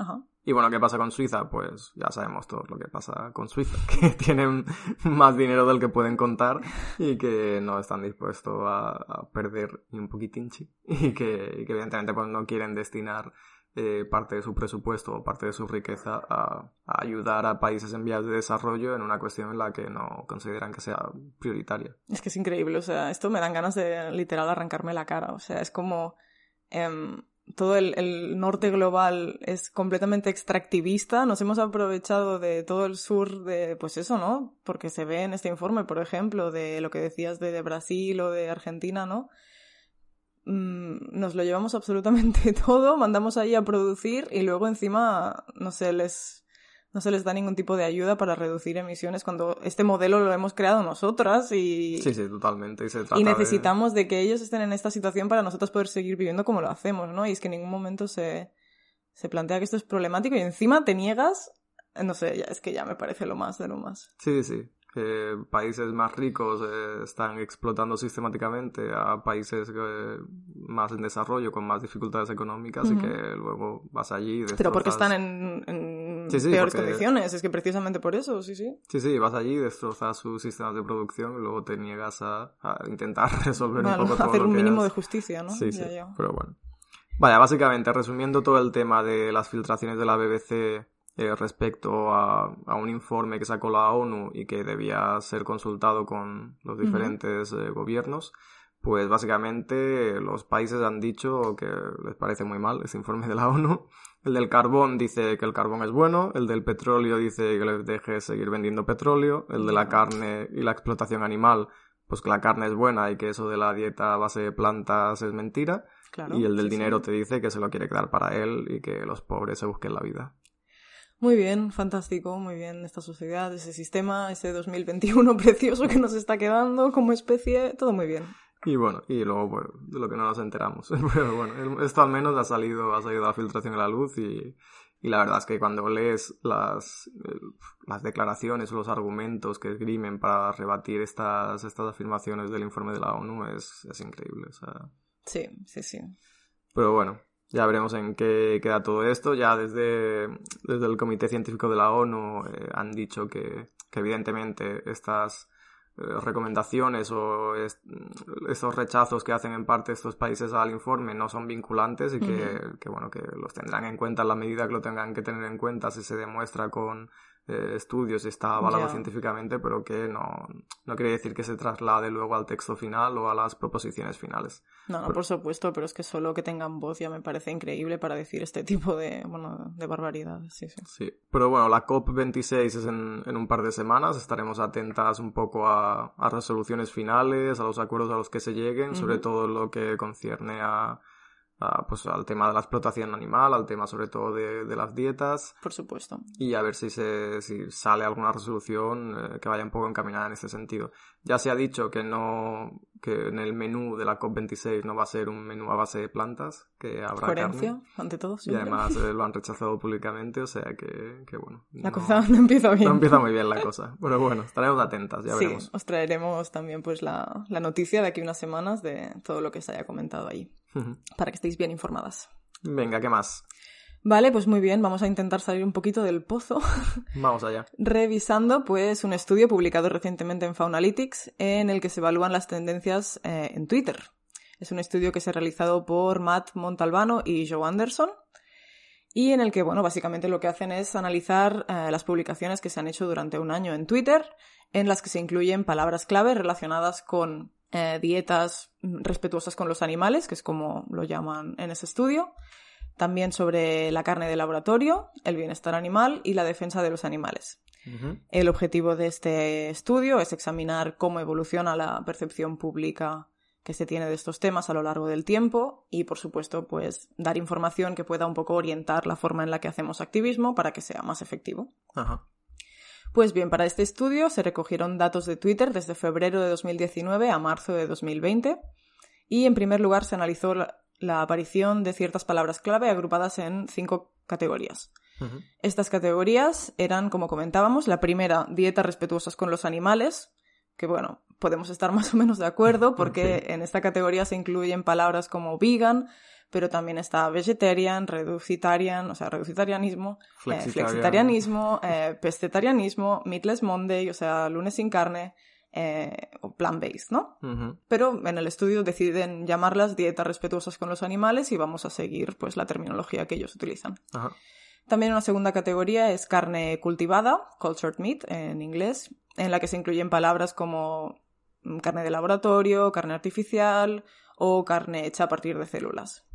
B: Y bueno, ¿qué pasa con Suiza? Pues ya sabemos todos lo que pasa con Suiza, que tienen más dinero del que pueden contar y que no están dispuestos a, perder ni un poquitín y que, y que evidentemente pues no quieren destinar eh, parte de su presupuesto o parte de su riqueza a, ayudar a países en vías de desarrollo en una cuestión en la que no consideran que sea prioritaria.
A: Es que es increíble, o sea, esto me dan ganas de literal arrancarme la cara, o sea, es como em, todo el, el, norte global es completamente extractivista, nos hemos aprovechado de todo el sur de, pues eso, ¿no? Porque se ve en este informe, por ejemplo, de lo que decías de Brasil o de Argentina, ¿no? Mm, nos lo llevamos absolutamente todo, mandamos ahí a producir y luego encima no se les no se les da ningún tipo de ayuda para reducir emisiones cuando este modelo lo hemos creado nosotras y
B: sí sí totalmente
A: y, necesitamos de... que ellos estén en esta situación para nosotros poder seguir viviendo como lo hacemos no y es que en ningún momento se se plantea que esto es problemático y encima te niegas no sé ya es que ya me parece lo más de lo más.
B: Sí sí que países más ricos eh, están explotando sistemáticamente a países más en desarrollo, con más dificultades económicas y que luego vas allí.
A: Destrozas... Pero porque están en, peores condiciones, es que precisamente por eso, sí, sí.
B: Sí, sí, vas allí, destrozas sus sistemas de producción y luego te niegas a, intentar resolver un poco todo
A: Hacer un mínimo
B: de
A: justicia, ¿no?
B: Sí, sí, pero bueno. Vaya, básicamente, resumiendo todo el tema de las filtraciones de la BBC eh, respecto a, un informe que sacó la ONU y que debía ser consultado con los diferentes eh, gobiernos, pues básicamente los países han dicho que les parece muy mal ese informe de la ONU. El del carbón dice que el carbón es bueno, el del petróleo dice que les deje seguir vendiendo petróleo, el de la carne y la explotación animal, pues que la carne es buena y que eso de la dieta a base de plantas es mentira. y el del dinero te dice que se lo quiere quedar para él y que los pobres se busquen la vida.
A: Muy bien, fantástico, muy bien esta sociedad, ese sistema, ese 2021 precioso que nos está quedando como especie, todo muy bien.
B: Y bueno, y luego pues, de lo que no nos enteramos. Pero bueno, esto al menos ha salido, ha salido la filtración a la luz y, y la verdad es que cuando lees las, las declaraciones o los argumentos que esgrimen para rebatir estas, estas afirmaciones del informe de la ONU es, es increíble. O sea...
A: Sí, sí, sí.
B: Pero bueno, ya veremos en qué queda todo esto. Ya desde, desde el Comité Científico de la ONU eh, han dicho que, que evidentemente estas eh, recomendaciones o estos rechazos que hacen en parte estos países al informe no son vinculantes y que, que, bueno que los tendrán en cuenta en la medida que lo tengan que tener en cuenta si se demuestra con eh, estudios y está avalado científicamente, pero que no, no quiere decir que se traslade luego al texto final o a las proposiciones finales.
A: No, no, por supuesto, pero es que solo que tengan voz ya me parece increíble para decir este tipo de, bueno, de barbaridades. Sí, sí.
B: sí, pero bueno, la COP26 es en, en un par de semanas, estaremos atentas un poco a, a resoluciones finales, a los acuerdos a los que se lleguen, sobre todo lo que concierne a pues al tema de la explotación animal, al tema sobre todo de, de, las dietas.
A: Por supuesto.
B: Y a ver si, se, si sale alguna resolución eh, que vaya un poco encaminada en este sentido. Ya se ha dicho que no, que en el menú de la COP26 no va a ser un menú a base de plantas, que habrá
A: Coherencia,
B: carne.
A: ante todo.
B: Y además eh, lo han rechazado públicamente, o sea que, que bueno.
A: La cosa no empieza bien.
B: No empieza muy bien la cosa. Pero bueno, estaremos atentas, ya
A: sí,
B: veremos.
A: os traeremos también pues la, la noticia de aquí unas semanas de todo lo que se haya comentado ahí, para que estéis bien informadas.
B: Venga, ¿qué más?
A: Vale, pues muy bien, vamos a intentar salir un poquito del pozo.
B: Vamos allá.
A: Revisando, pues, un estudio publicado recientemente en Faunalytics en el que se evalúan las tendencias eh, en Twitter. Es un estudio que se ha realizado por Matt Montalbano y Joe Anderson y en el que, bueno, básicamente lo que hacen es analizar eh, las publicaciones que se han hecho durante un año en Twitter, en las que se incluyen palabras clave relacionadas con eh, dietas respetuosas con los animales, que es como lo llaman en ese estudio, también sobre la carne de laboratorio, el bienestar animal y la defensa de los animales. El objetivo de este estudio es examinar cómo evoluciona la percepción pública que se tiene de estos temas a lo largo del tiempo y, por supuesto, pues dar información que pueda un poco orientar la forma en la que hacemos activismo para que sea más efectivo.
B: Ajá.
A: Pues bien, para este estudio se recogieron datos de Twitter desde febrero de 2019 a marzo de 2020 y, en primer lugar, se analizó la, la aparición de ciertas palabras clave agrupadas en cinco categorías. Estas categorías eran, como comentábamos, la primera, dietas respetuosas con los animales, que bueno, podemos estar más o menos de acuerdo porque en esta categoría se incluyen palabras como vegan, pero también está vegetarian, reducitarian, o sea, reducitarianismo, eh,
B: Flexitarian.
A: flexitarianismo, eh, pescetarianismo, meatless Monday, o sea, lunes sin carne, eh, o plant-based, ¿no? Pero en el estudio deciden llamarlas dietas respetuosas con los animales y vamos a seguir pues la terminología que ellos utilizan.
B: Ajá.
A: También una segunda categoría es carne cultivada, cultured meat en inglés, en la que se incluyen palabras como mm, carne de laboratorio, carne artificial o carne hecha a partir de células.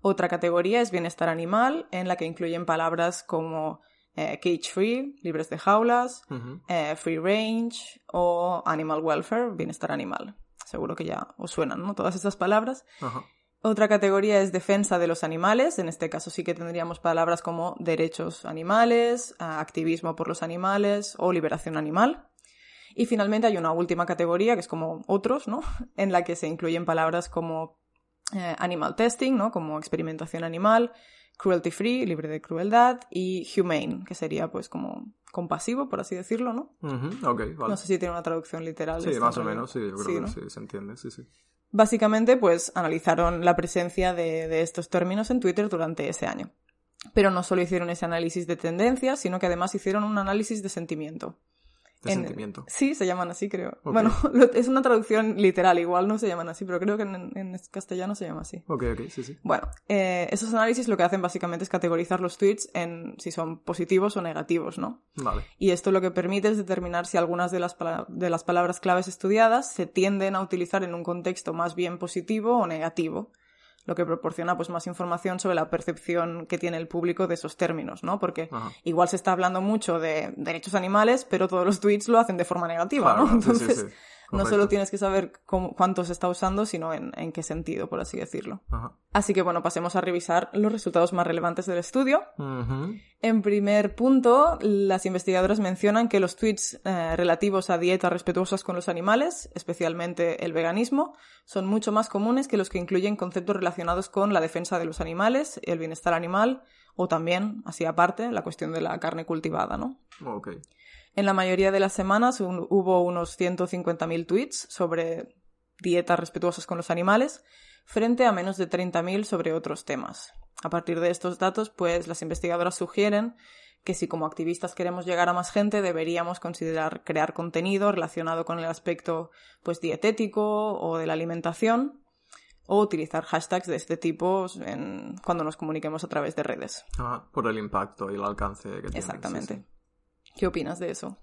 A: Otra categoría es bienestar animal, en la que incluyen palabras como eh, cage free, libres de jaulas, eh, free range o animal welfare, bienestar animal. Seguro que ya os suenan, ¿no? Todas estas palabras. Otra categoría es defensa de los animales. En este caso sí que tendríamos palabras como derechos animales, ah, activismo por los animales o liberación animal. Y finalmente hay una última categoría que es como otros, ¿no? En la que se incluyen palabras como eh, animal testing, ¿no? Como experimentación animal, cruelty free, libre de crueldad, y humane, que sería pues como compasivo, por así decirlo, ¿no?
B: Ujú. Ok, vale.
A: No sé si tiene una traducción literal.
B: Sí, más o menos, sí, yo creo
A: sí,
B: que
A: ¿no?
B: sí, se entiende, sí, sí.
A: Básicamente, pues analizaron la presencia de, de estos términos en Twitter durante ese año. Pero no solo hicieron ese análisis de tendencias, sino que además hicieron un análisis de sentimiento.
B: De
A: En-
B: sentimiento.
A: Sí, se llaman así, creo. Bueno, lo- es una traducción literal, igual no se llaman así, pero creo que en, en castellano se llama así.
B: Ok, ok, sí, sí.
A: Bueno, eh, esos análisis lo que hacen básicamente es categorizar los tweets en si son positivos o negativos, ¿no?
B: Vale.
A: Y esto lo que permite es determinar si algunas de las, de las palabras claves estudiadas se tienden a utilizar en un contexto más bien positivo o negativo, lo que proporciona pues más información sobre la percepción que tiene el público de esos términos, ¿no? Porque
B: Ajá.
A: igual se está hablando mucho de derechos animales, pero todos los tweets lo hacen de forma negativa,
B: Claro,
A: ¿no?
B: sí, sí,
A: Entonces, no solo tienes que saber cómo- cuánto se está usando, sino en, en qué sentido, por así decirlo.
B: Ajá.
A: Así que bueno, pasemos a revisar los resultados más relevantes del estudio. En primer punto, las investigadoras mencionan que los tweets eh, relativos a dietas respetuosas con los animales, especialmente el veganismo, son mucho más comunes que los que incluyen conceptos relacionados con la defensa de los animales, el bienestar animal o también, así aparte, la cuestión de la carne cultivada, ¿no? En la mayoría de las semanas un- hubo unos 150.000 tweets sobre dietas respetuosas con los animales, frente a menos de 30.000 sobre otros temas. A partir de estos datos, pues las investigadoras sugieren que si como activistas queremos llegar a más gente, deberíamos considerar crear contenido relacionado con el aspecto pues dietético o de la alimentación o utilizar hashtags de este tipo en- cuando nos comuniquemos a través de redes.
B: Ajá. Por el impacto y el alcance que tiene.
A: Exactamente.
B: sí, sí.
A: ¿Qué opinas de eso?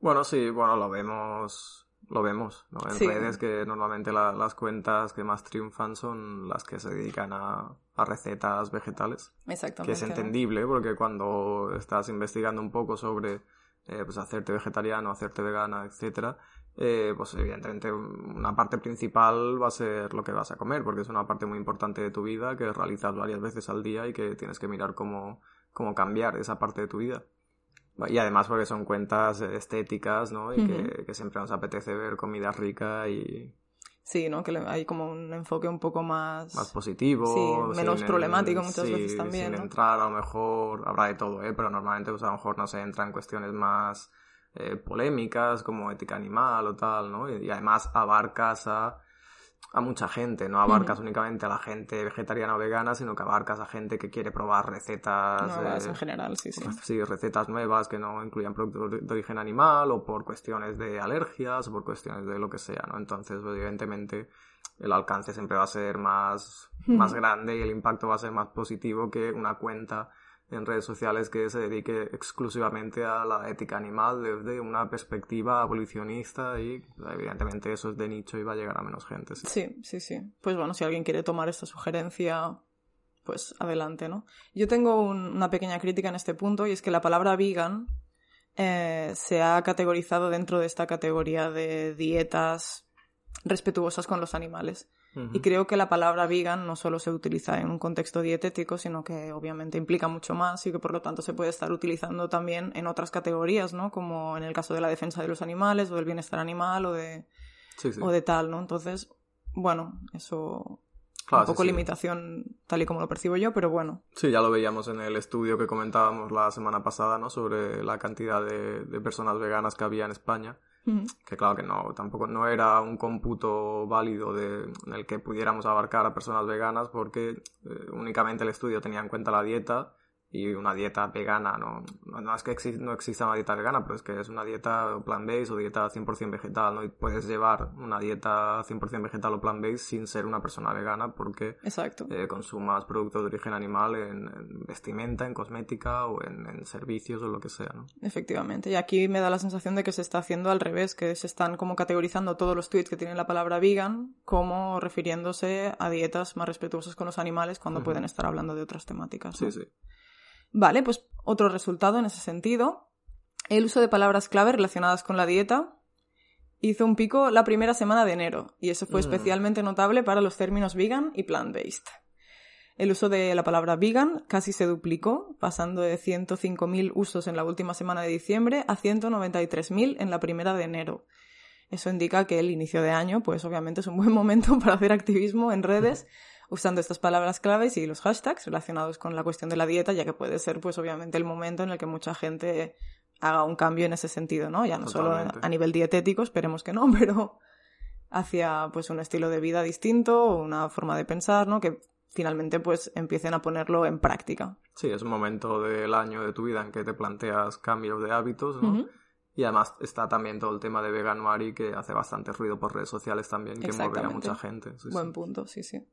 B: Bueno, sí, bueno, lo vemos, lo vemos, ¿no? En
A: Sí.
B: redes que normalmente la- las cuentas que más triunfan son las que se dedican a, a recetas vegetales,
A: Exactamente.
B: que es entendible porque cuando estás investigando un poco sobre eh, pues hacerte vegetariano, hacerte vegana, etcétera, eh, pues evidentemente una parte principal va a ser lo que vas a comer, porque es una parte muy importante de tu vida que realizas varias veces al día y que tienes que mirar cómo, cómo cambiar esa parte de tu vida. Y además porque son cuentas eh, estéticas, ¿no? Y que, que siempre nos apetece ver comida rica y...
A: Sí, ¿no? Que hay como un enfoque un poco más...
B: Más positivo.
A: Sí, menos problemático muchas
B: sí,
A: veces también,
B: Sin
A: ¿no?
B: entrar, a lo mejor, habrá de todo, ¿eh? Pero normalmente, pues a lo mejor no se entra en cuestiones más eh, polémicas, como ética animal o tal, ¿no? Y, y además abarcas a, a mucha gente, no abarcas únicamente a la gente vegetariana o vegana, sino que abarcas a gente que quiere probar recetas...
A: Nuevas
B: eh,
A: en general, sí, sí.
B: Sí, recetas nuevas que no incluyan productos de- origen animal o por cuestiones de alergias o por cuestiones de lo que sea, ¿no? Entonces, pues, evidentemente, el alcance siempre va a ser más, más grande y el impacto va a ser más positivo que una cuenta en redes sociales que se dedique exclusivamente a la ética animal desde una perspectiva abolicionista y evidentemente eso es de nicho y va a llegar a menos gente. sí.
A: Sí, sí, sí. Pues bueno, si alguien quiere tomar esta sugerencia, pues adelante, ¿no? Yo tengo un- una pequeña crítica en este punto y es que la palabra vegan eh, se ha categorizado dentro de esta categoría de dietas respetuosas con los animales. Y creo que la palabra vegan no solo se utiliza en un contexto dietético, sino que obviamente implica mucho más y que por lo tanto se puede estar utilizando también en otras categorías, ¿no? Como en el caso de la defensa de los animales o del bienestar animal o de,
B: Sí, sí.
A: o de tal, ¿no? Entonces, bueno, eso
B: Claro,
A: un
B: sí,
A: poco
B: sí.
A: limitación tal y como lo percibo yo, pero bueno.
B: Sí, ya lo veíamos en el estudio que comentábamos la semana pasada, ¿no? Sobre la cantidad de, de personas veganas que había en España. Que claro que no, tampoco no era un cómputo válido de, en el que pudiéramos abarcar a personas veganas porque eh, únicamente el estudio tenía en cuenta la dieta y una dieta vegana, no, no, es que exi- no exista una dieta vegana, pero es que es una dieta plant-based o dieta 100% vegetal, ¿no? Y puedes llevar una dieta 100% vegetal o plant-based sin ser una persona vegana porque
A: Exacto.
B: eh, consumas productos de origen animal en, en vestimenta, en cosmética o en, en servicios o lo que sea, ¿no?
A: Efectivamente. Y aquí me da la sensación de que se está haciendo al revés, que se están como categorizando todos los tweets que tienen la palabra vegan como refiriéndose a dietas más respetuosas con los animales cuando pueden estar hablando de otras temáticas. ¿no?
B: Sí, sí.
A: Vale, pues otro resultado en ese sentido. El uso de palabras clave relacionadas con la dieta hizo un pico la primera semana de enero, y eso fue
B: Mm.
A: especialmente notable para los términos vegan y plant-based. El uso de la palabra vegan casi se duplicó, pasando de 105.000 usos en la última semana de diciembre a 193.000 en la primera de enero. Eso indica que el inicio de año, pues obviamente es un buen momento para hacer activismo en redes usando estas palabras claves y los hashtags relacionados con la cuestión de la dieta, ya que puede ser, pues obviamente, el momento en el que mucha gente haga un cambio en ese sentido, ¿no? Ya no solo a nivel dietético, esperemos que no, pero hacia pues un estilo de vida distinto, una forma de pensar, ¿no? Que finalmente pues empiecen a ponerlo en práctica.
B: Sí, es un momento del año de tu vida en que te planteas cambios de hábitos, ¿no? Y además está también todo el tema de Veganuary que hace bastante ruido por redes sociales también, que mueve a mucha gente. Sí, sí.
A: Buen punto, sí, sí.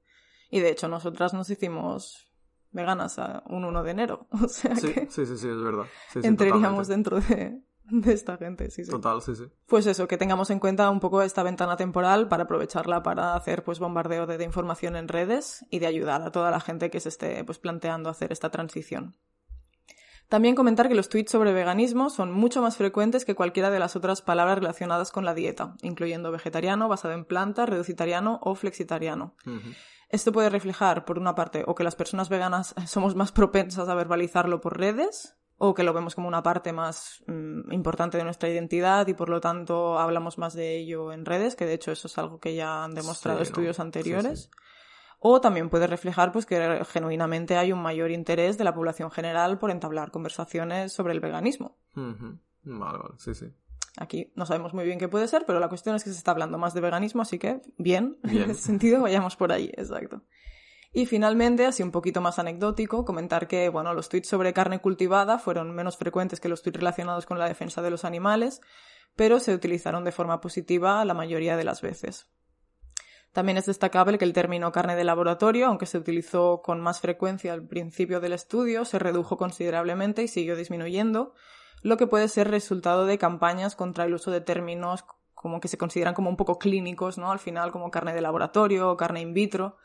A: Y de hecho nosotras nos hicimos veganas a un 1 de enero, o sea
B: Sí,
A: que
B: sí, sí, sí, es verdad. Sí, sí,
A: entraríamos dentro de, de esta gente, sí, sí.
B: Total, sí, sí.
A: Pues eso, que tengamos en cuenta un poco esta ventana temporal para aprovecharla para hacer pues bombardeo de, de información en redes y de ayudar a toda la gente que se esté pues planteando hacer esta transición. También comentar que los tweets sobre veganismo son mucho más frecuentes que cualquiera de las otras palabras relacionadas con la dieta, incluyendo vegetariano, basado en plantas, reducitariano o flexitariano. Esto puede reflejar, por una parte, o que las personas veganas somos más propensas a verbalizarlo por redes, o que lo vemos como una parte más mm, importante de nuestra identidad y por lo tanto hablamos más de ello en redes, que de hecho eso es algo que ya han demostrado
B: Sí, ¿no?
A: estudios
B: Sí,
A: anteriores.
B: sí.
A: O también puede reflejar pues, que genuinamente hay un mayor interés de la población general por entablar conversaciones sobre el veganismo.
B: Vale, vale, sí, sí.
A: Aquí no sabemos muy bien qué puede ser, pero la cuestión es que se está hablando más de veganismo, así que bien,
B: Bien.
A: en ese sentido vayamos por ahí, exacto. Y finalmente, así un poquito más anecdótico, comentar que bueno, los tweets sobre carne cultivada fueron menos frecuentes que los tweets relacionados con la defensa de los animales, pero se utilizaron de forma positiva la mayoría de las veces. También es destacable que el término carne de laboratorio, aunque se utilizó con más frecuencia al principio del estudio, se redujo considerablemente y siguió disminuyendo, lo que puede ser resultado de campañas contra el uso de términos como que se consideran como un poco clínicos, ¿no? Al final como carne de laboratorio o carne in vitro.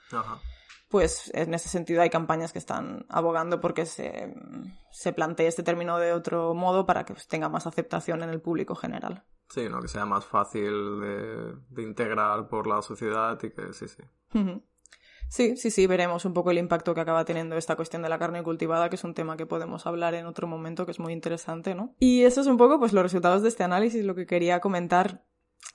A: Pues en ese sentido hay campañas que están abogando porque se, se plantee este término de otro modo para que pues, tenga más aceptación en el público general.
B: Sí, ¿no? Que sea más fácil de, de integrar por la sociedad y que sí, sí.
A: Sí, sí, sí, veremos un poco el impacto que acaba teniendo esta cuestión de la carne cultivada, que es un tema que podemos hablar en otro momento, que es muy interesante, ¿no? Y eso es un poco, pues, los resultados de este análisis, lo que quería comentar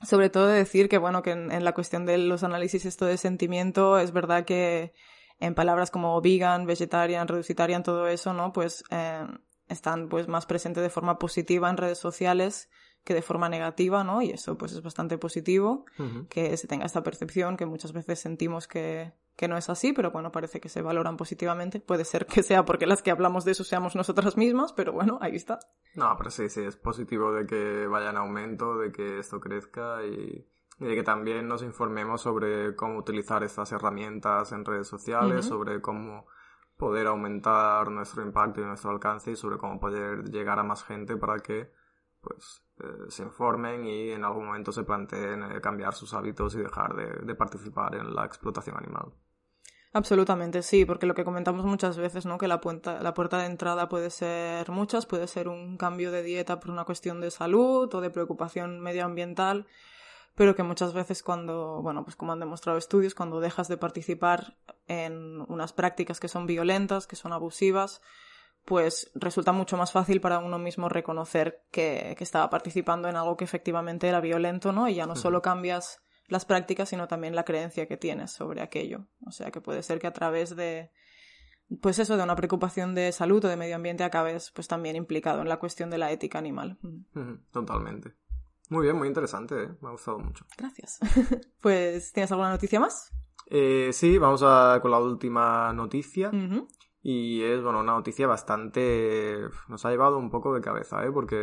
A: sobre todo decir que, bueno, que en, la cuestión de los análisis esto de sentimiento, es verdad que en palabras como vegan, vegetarian, reducitarian, todo eso, ¿no? Pues eh, están pues más presentes de forma positiva en redes sociales que de forma negativa, ¿no? Y eso pues es bastante positivo, que se tenga esta percepción que muchas veces sentimos que, que, no es así, pero bueno, parece que se valoran positivamente. Puede ser que sea porque las que hablamos de eso seamos nosotras mismas, pero bueno, ahí está.
B: No, pero sí, sí, es positivo de que vaya en aumento, de que esto crezca y, de que también nos informemos sobre cómo utilizar estas herramientas en redes sociales, sobre cómo poder aumentar nuestro impacto y nuestro alcance y sobre cómo poder llegar a más gente para que pues eh, se informen y en algún momento se planteen eh, cambiar sus hábitos y dejar de, participar en la explotación animal.
A: Absolutamente, sí, porque lo que comentamos muchas veces, ¿no? Que la puerta, la puerta de entrada puede ser muchas, puede ser un cambio de dieta por una cuestión de salud o de preocupación medioambiental, pero que muchas veces cuando, bueno, pues como han demostrado estudios, cuando dejas de participar en unas prácticas que son violentas, que son abusivas, pues resulta mucho más fácil para uno mismo reconocer que, estaba participando en algo que efectivamente era violento, ¿no? Y ya no solo cambias las prácticas, sino también la creencia que tienes sobre aquello. O sea que puede ser que a través de, pues eso, de una preocupación de salud o de medio ambiente acabes pues también implicado en la cuestión de la ética animal.
B: Totalmente. Muy bien, muy interesante, ¿eh? me ha gustado mucho.
A: Gracias. pues, ¿tienes alguna noticia más?
B: Eh, sí, vamos a, con la última noticia. Y es, bueno, una noticia bastante... nos ha llevado un poco de cabeza, ¿eh? Porque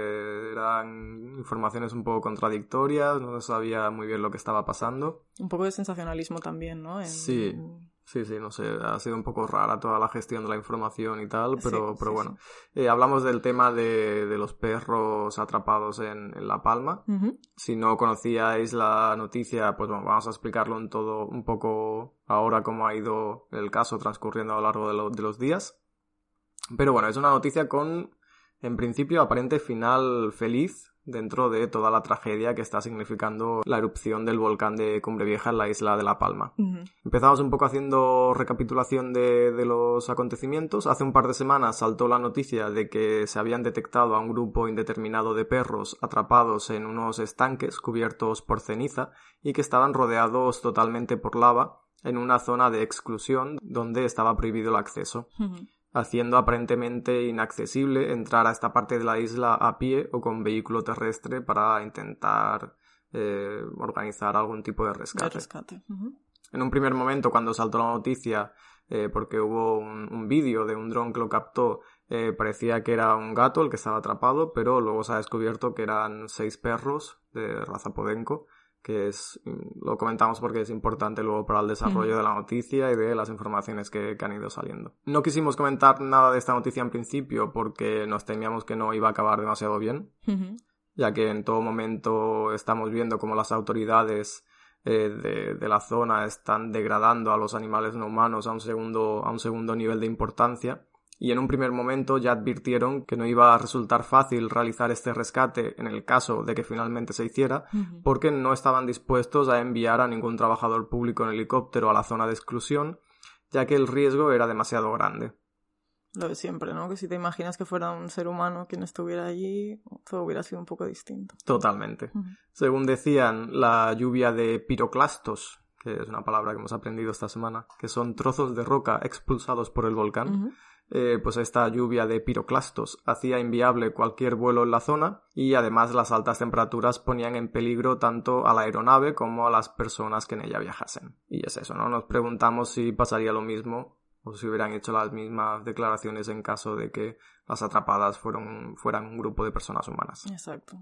B: eran informaciones un poco contradictorias, no se sabía muy bien lo que estaba pasando.
A: Un poco de sensacionalismo también, ¿no?
B: Sí. Sí, sí, no sé, ha sido un poco rara toda la gestión de la información y tal, pero, pero bueno. Eh, hablamos del tema de, de, los perros atrapados en, en La Palma. Si no conocíais la noticia, pues bueno, vamos a explicarlo en todo un poco ahora cómo ha ido el caso transcurriendo a lo largo de, de los días. Pero bueno, es una noticia con, en principio, aparente final feliz dentro de toda la tragedia que está significando la erupción del volcán de Cumbre Vieja en la isla de La Palma. Empezamos un poco haciendo recapitulación de, los acontecimientos. Hace un par de semanas saltó la noticia de que se habían detectado a un grupo indeterminado de perros atrapados en unos estanques cubiertos por ceniza y que estaban rodeados totalmente por lava en una zona de exclusión donde estaba prohibido el acceso haciendo aparentemente inaccesible entrar a esta parte de la isla a pie o con vehículo terrestre para intentar eh, organizar algún tipo de rescate. En un primer momento, cuando saltó la noticia, eh, porque hubo un, vídeo de un dron que lo captó, eh, parecía que era un gato el que estaba atrapado, pero luego se ha descubierto que eran seis perros de raza podenco que es, lo comentamos porque es importante luego para el desarrollo de la noticia y de las informaciones que, han ido saliendo. No quisimos comentar nada de esta noticia en principio porque nos temíamos que no iba a acabar demasiado bien, ya que en todo momento estamos viendo cómo las autoridades eh, de, de, la zona están degradando a los animales no humanos a un segundo, a un segundo nivel de importancia y en un primer momento ya advirtieron que no iba a resultar fácil realizar este rescate en el caso de que finalmente se hiciera, porque no estaban dispuestos a enviar a ningún trabajador público en helicóptero a la zona de exclusión, ya que el riesgo era demasiado grande.
A: Lo de siempre, ¿no? Que si te imaginas que fuera un ser humano quien estuviera allí, todo hubiera sido un poco distinto.
B: Totalmente. Según decían, la lluvia de piroclastos, que es una palabra que hemos aprendido esta semana, que son trozos de roca expulsados por el volcán, eh, pues esta lluvia de piroclastos hacía inviable cualquier vuelo en la zona y además las altas temperaturas ponían en peligro tanto a la aeronave como a las personas que en ella viajasen. Y es eso, ¿no? Nos preguntamos si pasaría lo mismo o si hubieran hecho las mismas declaraciones en caso de que las atrapadas fueron, fueran un grupo de personas humanas.
A: Exacto.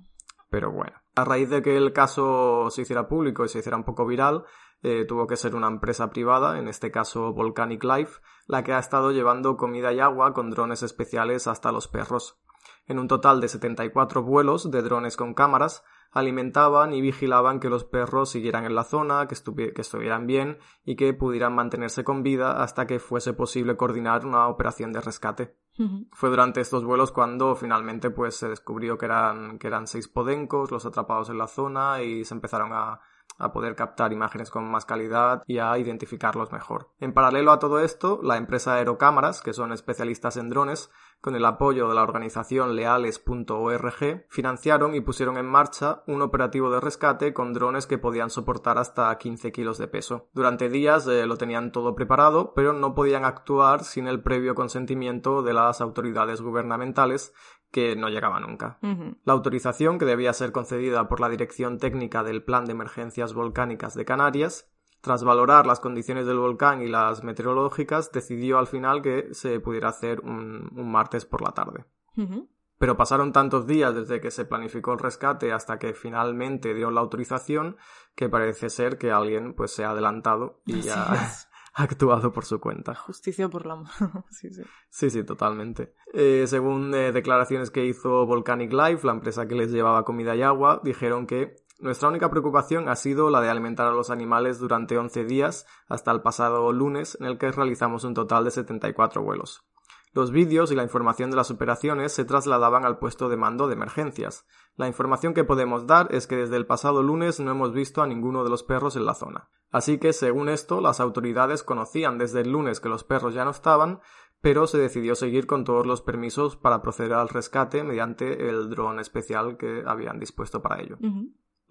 B: Pero bueno, a raíz de que el caso se hiciera público y se hiciera un poco viral, eh, tuvo que ser una empresa privada, en este caso Volcanic Life, la que ha estado llevando comida y agua con drones especiales hasta los perros. En un total de 74 vuelos de drones con cámaras, alimentaban y vigilaban que los perros siguieran en la zona, que, que, estuvieran bien y que pudieran mantenerse con vida hasta que fuese posible coordinar una operación de rescate. Fue durante estos vuelos cuando finalmente pues se descubrió que eran, que eran seis podencos los atrapados en la zona y se empezaron a, a poder captar imágenes con más calidad y a identificarlos mejor. En paralelo a todo esto, la empresa Aerocámaras, que son especialistas en drones, con el apoyo de la organización leales.org, financiaron y pusieron en marcha un operativo de rescate con drones que podían soportar hasta 15 kilos de peso. Durante días eh, lo tenían todo preparado, pero no podían actuar sin el previo consentimiento de las autoridades gubernamentales que no llegaba nunca. La autorización, que debía ser concedida por la Dirección Técnica del Plan de Emergencias Volcánicas de Canarias, tras valorar las condiciones del volcán y las meteorológicas, decidió al final que se pudiera hacer un, martes por la tarde. Pero pasaron tantos días desde que se planificó el rescate hasta que finalmente dio la autorización que parece ser que alguien pues se ha adelantado y ya actuado por su cuenta.
A: Justicia por la mano. sí, sí.
B: Sí, sí, totalmente. Eh, según eh, declaraciones que hizo Volcanic Life, la empresa que les llevaba comida y agua, dijeron que nuestra única preocupación ha sido la de alimentar a los animales durante 11 días hasta el pasado lunes, en el que realizamos un total de 74 vuelos. Los vídeos y la información de las operaciones se trasladaban al puesto de mando de emergencias. La información que podemos dar es que desde el pasado lunes no hemos visto a ninguno de los perros en la zona. Así que, según esto, las autoridades conocían desde el lunes que los perros ya no estaban, pero se decidió seguir con todos los permisos para proceder al rescate mediante el dron especial que habían dispuesto para ello.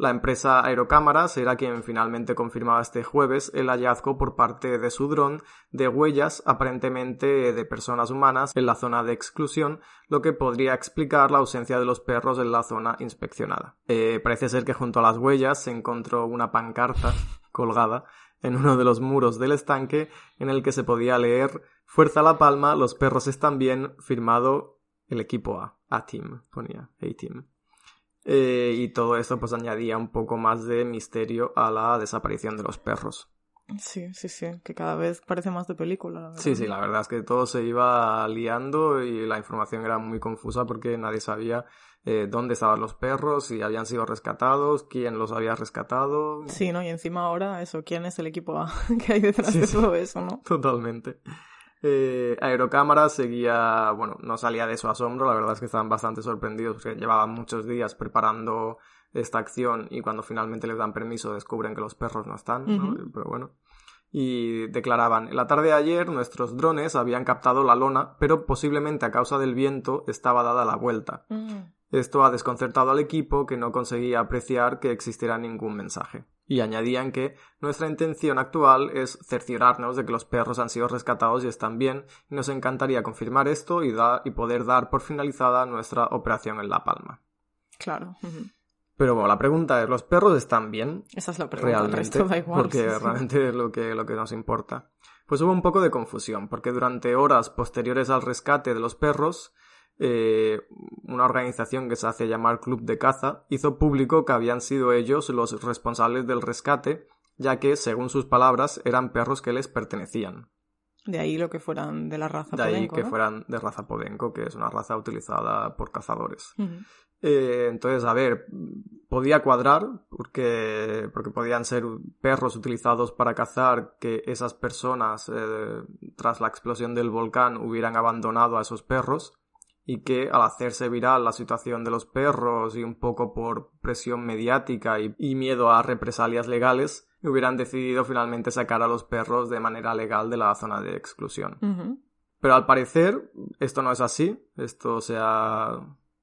B: La empresa Aerocámaras era quien finalmente confirmaba este jueves el hallazgo por parte de su dron de huellas aparentemente de personas humanas en la zona de exclusión, lo que podría explicar la ausencia de los perros en la zona inspeccionada. Eh, parece ser que junto a las huellas se encontró una pancarta colgada en uno de los muros del estanque en el que se podía leer Fuerza la palma, los perros están bien, firmado el equipo A, A-Team, ponía, A-Team. Eh, y todo esto pues añadía un poco más de misterio a la desaparición de los perros.
A: Sí, sí, sí, que cada vez parece más de película.
B: sí, sí, la verdad es que todo se iba liando y la información era muy confusa porque nadie sabía eh, dónde estaban los perros, si habían sido rescatados, quién los había rescatado.
A: Sí, ¿no? Y encima ahora eso, ¿quién es el equipo A que hay detrás de todo eso, no?
B: Totalmente. Eh, Aerocámara seguía, bueno, no salía de su asombro, la verdad es que estaban bastante sorprendidos porque llevaban muchos días preparando esta acción y cuando finalmente les dan permiso descubren que los perros no están, pero bueno. Y declaraban, la tarde de ayer nuestros drones habían captado la lona, pero posiblemente a causa del viento estaba dada la vuelta. Esto ha desconcertado al equipo que no conseguía apreciar que existiera ningún mensaje y añadían que nuestra intención actual es cerciorarnos de que los perros han sido rescatados y están bien, y nos encantaría confirmar esto y, y poder dar por finalizada nuestra operación en La Palma.
A: Claro.
B: Pero bueno, la pregunta es, ¿los perros están bien?
A: Esa es la pregunta, realmente,
B: porque realmente es lo que, lo que nos importa. Pues hubo un poco de confusión, porque durante horas posteriores al rescate de los perros, eh, una organización que se hace llamar Club de Caza, hizo público que habían sido ellos los responsables del rescate, ya que, según sus palabras, eran perros que les pertenecían.
A: De ahí lo que fueran de la raza
B: De ahí que fueran de raza Podenco, que es una raza utilizada por cazadores. Eh, entonces, a ver, podía cuadrar, porque, porque podían ser perros utilizados para cazar, que esas personas, eh, tras la explosión del volcán, hubieran abandonado a esos perros y que al hacerse viral la situación de los perros y un poco por presión mediática y, miedo a represalias legales, hubieran decidido finalmente sacar a los perros de manera legal de la zona de exclusión. Pero al parecer esto no es así, esto se ha,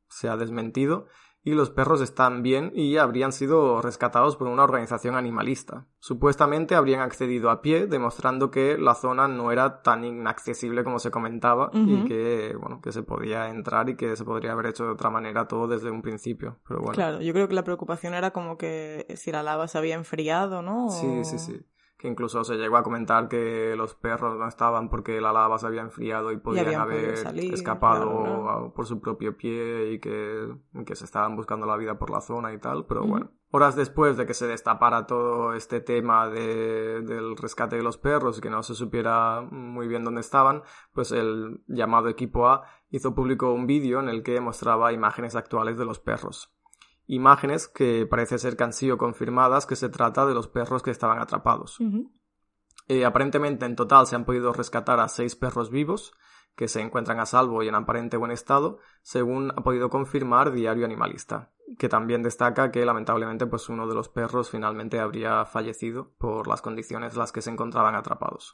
B: se ha desmentido y los perros están bien y habrían sido rescatados por una organización animalista. Supuestamente habrían accedido a pie, demostrando que la zona no era tan inaccesible como se comentaba y que, bueno, que se podía entrar y que se podría haber hecho de otra manera todo desde un principio. Pero bueno.
A: Claro, yo creo que la preocupación era como que si la lava se había enfriado, ¿no?
B: Sí, sí, sí que incluso se llegó a comentar que los perros no estaban porque la lava se había enfriado y podían haber escapado por su propio pie y que, que, se estaban buscando la vida por la zona y tal, pero bueno. Horas después de que se destapara todo este tema de, del rescate de los perros y que no se supiera muy bien dónde estaban, pues el llamado equipo A hizo público un vídeo en el que mostraba imágenes actuales de los perros imágenes que parece ser que han sido confirmadas que se trata de los perros que estaban atrapados. Eh, aparentemente en total se han podido rescatar a seis perros vivos que se encuentran a salvo y en aparente buen estado, según ha podido confirmar Diario Animalista. que también destaca que lamentablemente pues uno de los perros finalmente habría fallecido por las condiciones en las que se encontraban atrapados.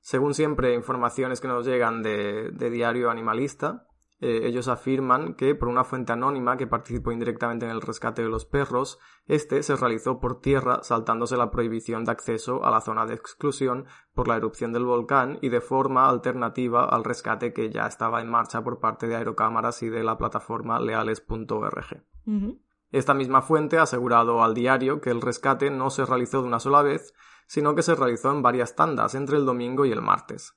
B: Según siempre informaciones que nos llegan de, de Diario Animalista, eh, ellos afirman que por una fuente anónima que participó indirectamente en el rescate de los perros, este se realizó por tierra saltándose la prohibición de acceso a la zona de exclusión por la erupción del volcán y de forma alternativa al rescate que ya estaba en marcha por parte de aerocámaras y de la plataforma leales.org. Esta misma fuente ha asegurado al diario que el rescate no se realizó de una sola vez, sino que se realizó en varias tandas entre el domingo y el martes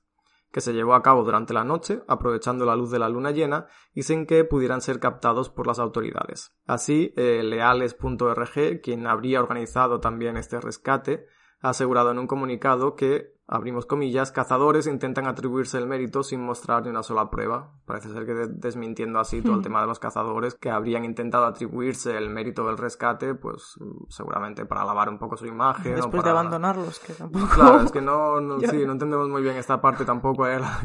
B: que se llevó a cabo durante la noche, aprovechando la luz de la luna llena y sin que pudieran ser captados por las autoridades. Así, eh, leales.org, quien habría organizado también este rescate, ha asegurado en un comunicado que abrimos comillas, cazadores intentan atribuirse el mérito sin mostrar ni una sola prueba. Parece ser que desmintiendo así todo el hmm. tema de los cazadores que habrían intentado atribuirse el mérito del rescate, pues seguramente para lavar un poco su imagen.
A: Después de abandonarlos, que tampoco...
B: Claro, es que no, no, sí, no entendemos muy bien esta parte tampoco,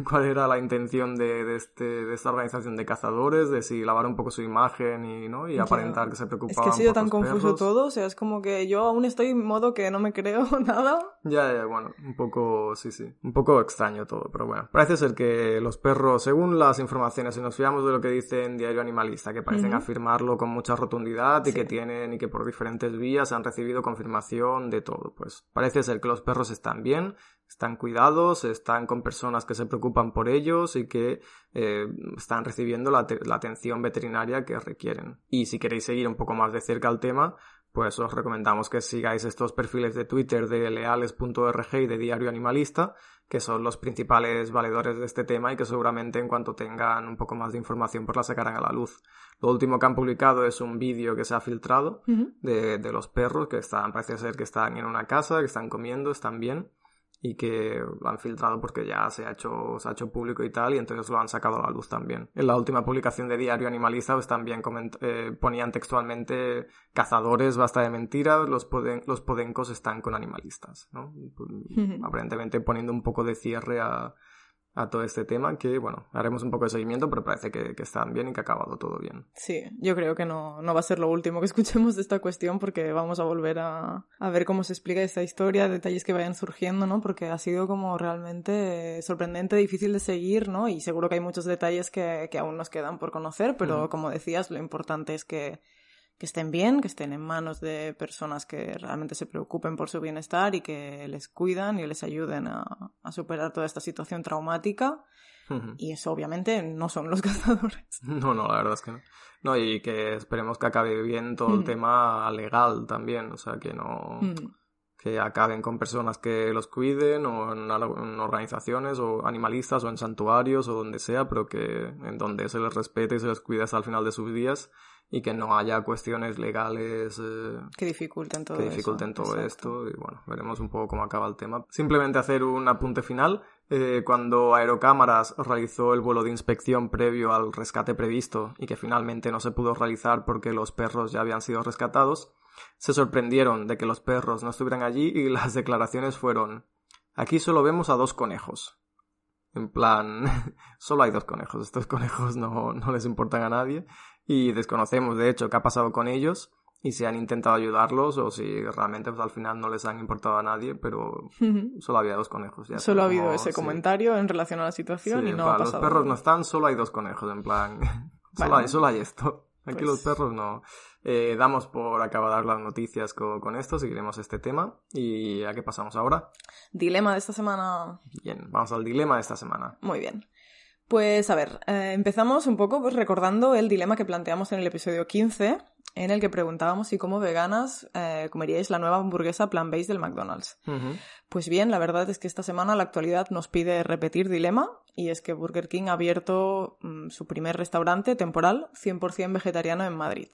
B: cuál era la intención de, de, este, de esta organización de cazadores, de si lavar un poco su imagen y, ¿no? y aparentar que se preocupaban
A: Es que ha sido tan confuso todo, o sea, es como que yo aún estoy en modo que no me creo nada.
B: Ya, ya, bueno, un poco sí, sí. Un poco extraño todo, pero bueno. Parece ser que los perros, según las informaciones, si nos fiamos de lo que dice en Diario Animalista, que parecen afirmarlo con mucha rotundidad y que tienen y que por diferentes vías han recibido confirmación de todo, pues parece ser que los perros están bien, están cuidados, están con personas que se preocupan por ellos y que eh, están recibiendo la, la, atención veterinaria que requieren. Y si queréis seguir un poco más de cerca el tema, pues os recomendamos que sigáis estos perfiles de Twitter de leales.org y de Diario Animalista, que son los principales valedores de este tema y que seguramente en cuanto tengan un poco más de información pues la sacarán a la luz. Lo último que han publicado es un vídeo que se ha filtrado de, de, los perros que están, parece ser que están en una casa, que están comiendo, están bien y que lo han filtrado porque ya se ha hecho, se ha hecho público y tal, y entonces lo han sacado a la luz también. En la última publicación de Diario Animalista pues también eh, ponían textualmente cazadores, basta de mentiras, los, los podencos están con animalistas, ¿no? Pues, aparentemente poniendo un poco de cierre a, a todo este tema que, bueno, haremos un poco de seguimiento, pero parece que, están bien y que ha acabado todo bien.
A: Sí, yo creo que no, no va a ser lo último que escuchemos de esta cuestión porque vamos a volver a, a ver cómo se explica esta historia, detalles que vayan surgiendo, ¿no? Porque ha sido como realmente sorprendente, difícil de seguir, ¿no? Y seguro que hay muchos detalles que, que aún nos quedan por conocer, pero como decías, lo importante es que que estén bien, que estén en manos de personas que realmente se preocupen por su bienestar y que les cuidan y les ayuden a, superar toda esta situación traumática. Y eso obviamente no son los cazadores.
B: No, no, la verdad es que no. No, y que esperemos que acabe bien todo el tema legal también, o sea, que no... que acaben con personas que los cuiden o en, en, organizaciones o animalistas o en santuarios o donde sea, pero que en donde se les respete y se les cuide hasta el final de sus días y que no haya cuestiones legales
A: eh, que dificulten todo,
B: que dificulten todo esto y bueno, veremos un poco cómo acaba el tema. Simplemente hacer un apunte final. Eh, cuando Aerocámaras realizó el vuelo de inspección previo al rescate previsto y que finalmente no se pudo realizar porque los perros ya habían sido rescatados, se sorprendieron de que los perros no estuvieran allí y las declaraciones fueron aquí solo vemos a dos conejos. En plan, solo hay dos conejos, estos conejos no, no les importan a nadie y desconocemos de hecho qué ha pasado con ellos y si han intentado ayudarlos o si realmente pues, al final no les han importado a nadie, pero solo había dos conejos. Ya
A: solo ha habido ese comentario en relación a la situación y no ha pasado.
B: Los perros no están, solo hay dos conejos, en plan, solo, hay, solo hay esto. Aquí los pues perros no. Eh, damos por acabar las noticias con, con, esto, seguiremos este tema. ¿Y a qué pasamos ahora?
A: Dilema de esta semana.
B: Bien, vamos al dilema de esta semana.
A: Muy bien. Pues a ver, eh, empezamos un poco pues, recordando el dilema que planteamos en el episodio 15, en el que preguntábamos si como veganas eh, comeríais la nueva hamburguesa plant-based del McDonald's. Pues bien, la verdad es que esta semana la actualidad nos pide repetir dilema, y es que Burger King ha abierto mm, su primer restaurante temporal 100% vegetariano en Madrid.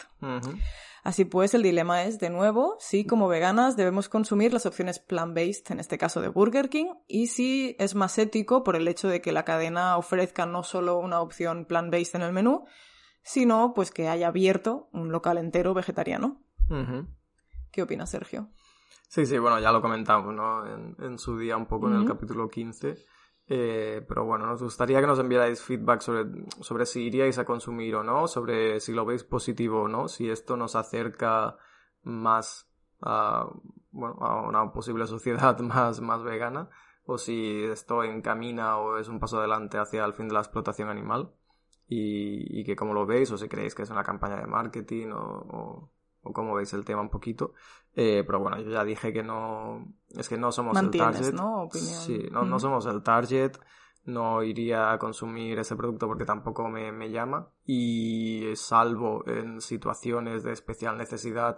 A: Así pues, el dilema es, de nuevo, si como veganas debemos consumir las opciones plant-based, en este caso de Burger King, y si es más ético por el hecho de que la cadena ofrezca no solo una opción plant-based en el menú, sino pues que haya abierto un local entero vegetariano. ¿Qué opinas, Sergio?
B: Sí, sí, bueno, ya lo comentamos, ¿no? En, su día un poco en el capítulo 15 Eh, pero bueno, nos gustaría que nos enviarais feedback sobre, sobre si iríais a consumir o no, sobre si lo veis positivo o no, si esto nos acerca más a, bueno, a una posible sociedad más, más vegana, o si esto encamina o es un paso adelante hacia el fin de la explotación animal, y, y que cómo lo veis, o si creéis que es una campaña de marketing, o, o, o cómo veis el tema un poquito. Eh, pero bueno, yo ya dije que no. Es que no somos el target.
A: ¿no? Opinión.
B: Sí, no, no somos el target. No iría a consumir ese producto porque tampoco me, me llama. Y salvo en situaciones de especial necesidad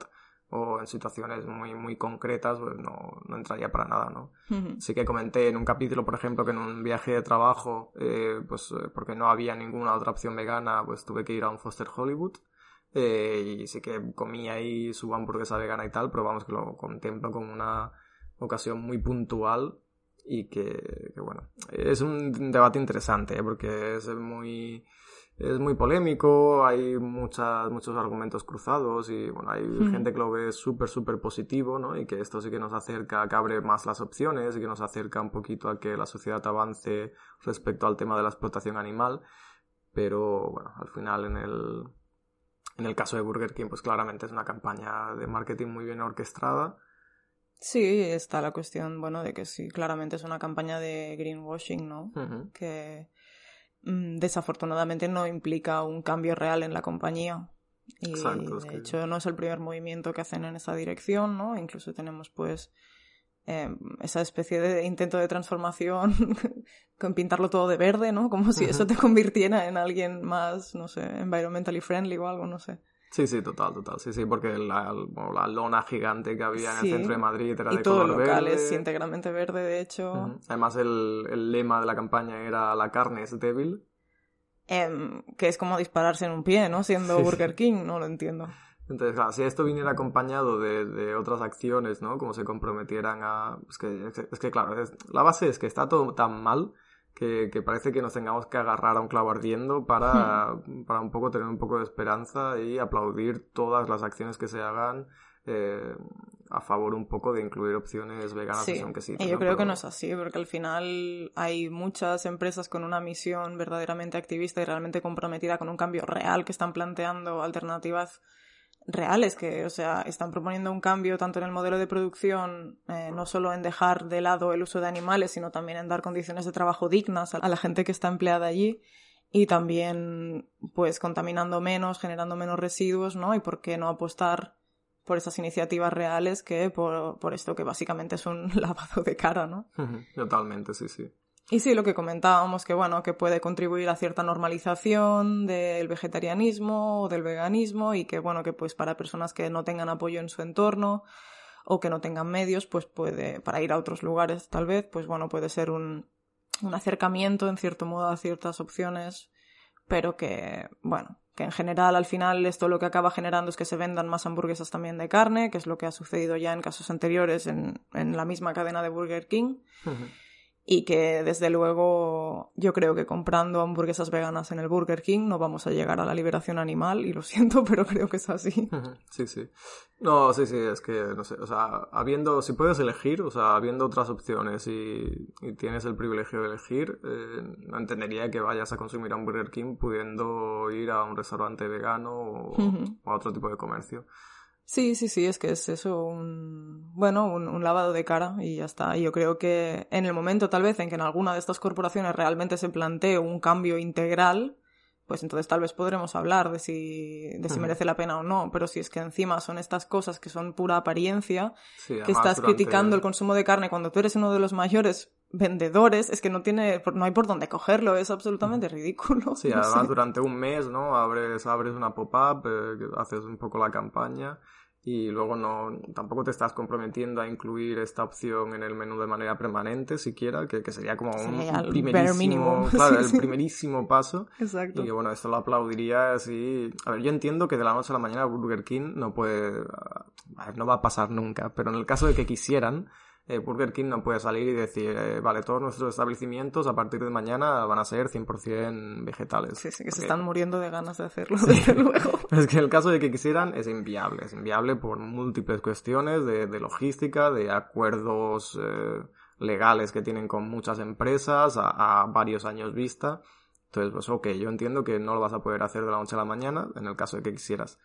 B: o en situaciones muy, muy concretas, pues no, no entraría para nada, ¿no? Sí que comenté en un capítulo, por ejemplo, que en un viaje de trabajo, eh, pues eh, porque no había ninguna otra opción vegana, pues tuve que ir a un Foster Hollywood eh, y sí que comí ahí su hamburguesa vegana y tal, pero vamos que lo contemplo como una ocasión muy puntual y que, que bueno, es un debate interesante, ¿eh? porque es muy es muy polémico, hay muchas, muchos argumentos cruzados y bueno, hay gente que lo ve súper, súper positivo, ¿no? Y que esto sí que nos acerca, que abre más las opciones y que nos acerca un poquito a que la sociedad avance respecto al tema de la explotación animal. Pero bueno, al final en el, en el caso de Burger King, pues claramente es una campaña de marketing muy bien orquestada.
A: Sí, está la cuestión, bueno, de que sí, claramente es una campaña de greenwashing, ¿no? Que desafortunadamente no implica un cambio real en la compañía. Y
B: Exacto,
A: de
B: que-
A: hecho no es el primer movimiento que hacen en esa dirección, ¿no? Incluso tenemos pues eh, esa especie de intento de transformación con pintarlo todo de verde, ¿no? Como si eso te convirtiera en alguien más, no sé, environmentally friendly o algo, no sé.
B: Sí, sí, total, total. Sí, sí, porque la, la lona gigante que había en
A: Sí.
B: el centro de Madrid era
A: Y
B: de
A: todo
B: color
A: el local
B: verde.
A: es íntegramente verde, de hecho.
B: Además, el, el lema de la campaña era la carne es débil.
A: Em, que es como dispararse en un pie, ¿no? Siendo
B: Sí.
A: Burger King, no lo entiendo.
B: Entonces, claro, si esto viniera acompañado de, de otras acciones, ¿no? Como se comprometieran a... Es que, es que- es que, claro, es- la base es que está todo tan mal que, que parece que nos tengamos que agarrar a un clavo ardiendo para, para un poco tener un poco de esperanza y aplaudir todas las acciones que se hagan eh, a favor un poco de incluir opciones veganas
A: Sí,
B: que son que sí.
A: y yo
B: ¿no?
A: creo que no es así, porque al final hay muchas empresas con una misión verdaderamente activista y realmente comprometida con un cambio real que están planteando alternativas reales que, o sea, están proponiendo un cambio tanto en el modelo de producción, eh, no solo en dejar de lado el uso de animales, sino también en dar condiciones de trabajo dignas a la gente que está empleada allí y también, pues, contaminando menos, generando menos residuos, ¿no? Y por qué no apostar por esas iniciativas reales que por, por esto que básicamente es un lavado de cara, ¿no?
B: Totalmente, sí, sí.
A: Y sí, lo que comentábamos, que bueno, que puede contribuir a cierta normalización del vegetarianismo o del veganismo y que bueno, que pues para personas que no tengan apoyo en su entorno o que no tengan medios, pues puede, para ir a otros lugares tal vez, pues bueno, puede ser un, un acercamiento en cierto modo a ciertas opciones, pero que, bueno, que en general al final esto lo que acaba generando es que se vendan más hamburguesas también de carne, que es lo que ha sucedido ya en casos anteriores en, en la misma cadena de Burger King. Y que desde luego yo creo que comprando hamburguesas veganas en el Burger King no vamos a llegar a la liberación animal y lo siento, pero creo que es así.
B: Sí, sí. No, sí, sí, es que, no sé, o sea, habiendo, si puedes elegir, o sea, habiendo otras opciones y, y tienes el privilegio de elegir, eh, no entendería que vayas a consumir a un Burger King pudiendo ir a un restaurante vegano o, o a otro tipo de comercio.
A: Sí, sí, sí, es que es eso, un, bueno, un, un lavado de cara y ya está. Y Yo creo que en el momento tal vez en que en alguna de estas corporaciones realmente se plantee un cambio integral, pues entonces tal vez podremos hablar de si, de si merece la pena o no. Pero si es que encima son estas cosas que son pura apariencia,
B: Sí,
A: que estás criticando el consumo de carne cuando tú eres uno de los mayores vendedores, es que no tiene, no hay por dónde cogerlo, es absolutamente ridículo.
B: Sí,
A: no
B: además
A: sé.
B: durante un mes, ¿no? Abres, abres una pop-up, eh, haces un poco la campaña y luego no, tampoco te estás comprometiendo a incluir esta opción en el menú de manera permanente siquiera, que, que sería como un, primerísimo, claro,
A: Sí,
B: el
A: sí.
B: primerísimo paso.
A: Exacto.
B: Y que bueno, esto lo aplaudiría así. A ver, yo entiendo que de la noche a la mañana Burger King no puede. A ver, no va a pasar nunca, pero en el caso de que quisieran, eh, Burger King no puede salir y decir, eh, vale, todos nuestros establecimientos a partir de mañana van a ser 100% vegetales.
A: Sí, sí, que se están muriendo de ganas de hacerlo, desde luego.
B: es que en el caso de que quisieran es inviable, es inviable por múltiples cuestiones de, de logística, de acuerdos, eh, legales que tienen con muchas empresas a, a varios años vista. Entonces, pues ok, yo entiendo que no lo vas a poder hacer de la noche a la mañana en el caso de que quisieras.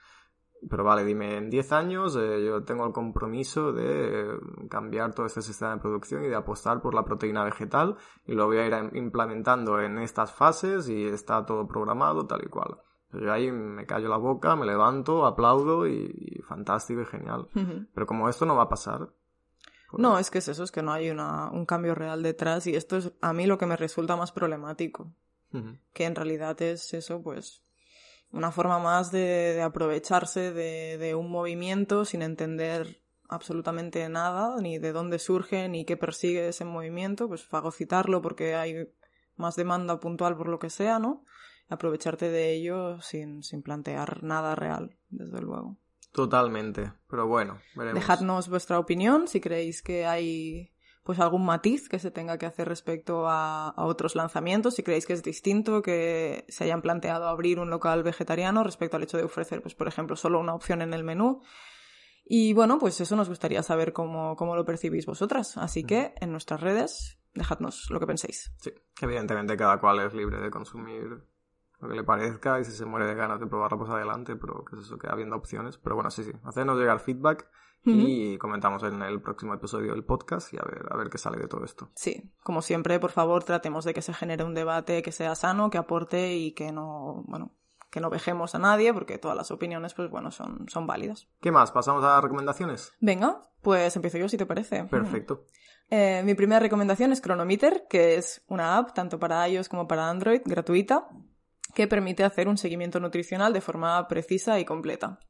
B: Pero vale, dime, en 10 años eh, yo tengo el compromiso de eh, cambiar todo este sistema de producción y de apostar por la proteína vegetal y lo voy a ir a- implementando en estas fases y está todo programado tal y cual. Yo ahí me callo la boca, me levanto, aplaudo y, y fantástico y genial. Pero como esto no va a pasar... pues-
A: No, es que es eso, es que no hay una, un cambio real detrás y esto es a mí lo que me resulta más problemático, que en realidad es eso, pues una forma más de, de aprovecharse de, de un movimiento sin entender absolutamente nada, ni de dónde surge, ni qué persigue ese movimiento, pues fagocitarlo porque hay más demanda puntual por lo que sea, ¿no? Aprovecharte de ello sin, sin plantear nada real, desde luego.
B: Totalmente. Pero bueno, veremos.
A: Dejadnos vuestra opinión si creéis que hay pues algún matiz que se tenga que hacer respecto a, a otros lanzamientos, si creéis que es distinto que se hayan planteado abrir un local vegetariano respecto al hecho de ofrecer, pues por ejemplo, solo una opción en el menú. Y bueno, pues eso nos gustaría saber cómo, cómo lo percibís vosotras. Así que en nuestras redes, dejadnos lo que penséis.
B: Sí, evidentemente cada cual es libre de consumir lo que le parezca y si se muere de ganas de probarlo pues adelante, pero que es eso, que habiendo opciones. Pero bueno, sí, sí, hacernos llegar feedback y comentamos en el próximo episodio del podcast y a ver, a ver qué sale de todo esto.
A: Sí, como siempre, por favor, tratemos de que se genere un debate que sea sano, que aporte y que no, bueno, que no vejemos a nadie, porque todas las opiniones, pues bueno, son, son válidas.
B: ¿Qué más? ¿Pasamos a las recomendaciones?
A: Venga, pues empiezo yo si te parece.
B: Perfecto.
A: Eh, mi primera recomendación es Chronometer, que es una app tanto para iOS como para Android gratuita que permite hacer un seguimiento nutricional de forma precisa y completa.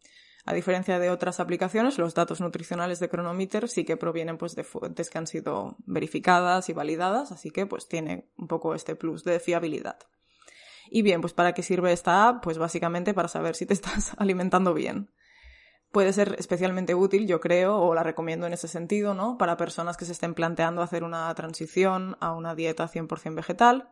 A: A diferencia de otras aplicaciones, los datos nutricionales de Chronometer sí que provienen pues, de fuentes que han sido verificadas y validadas, así que pues tiene un poco este plus de fiabilidad. Y bien, pues ¿para qué sirve esta app? Pues básicamente para saber si te estás alimentando bien puede ser especialmente útil, yo creo, o la recomiendo en ese sentido, ¿no? Para personas que se estén planteando hacer una transición a una dieta 100% vegetal,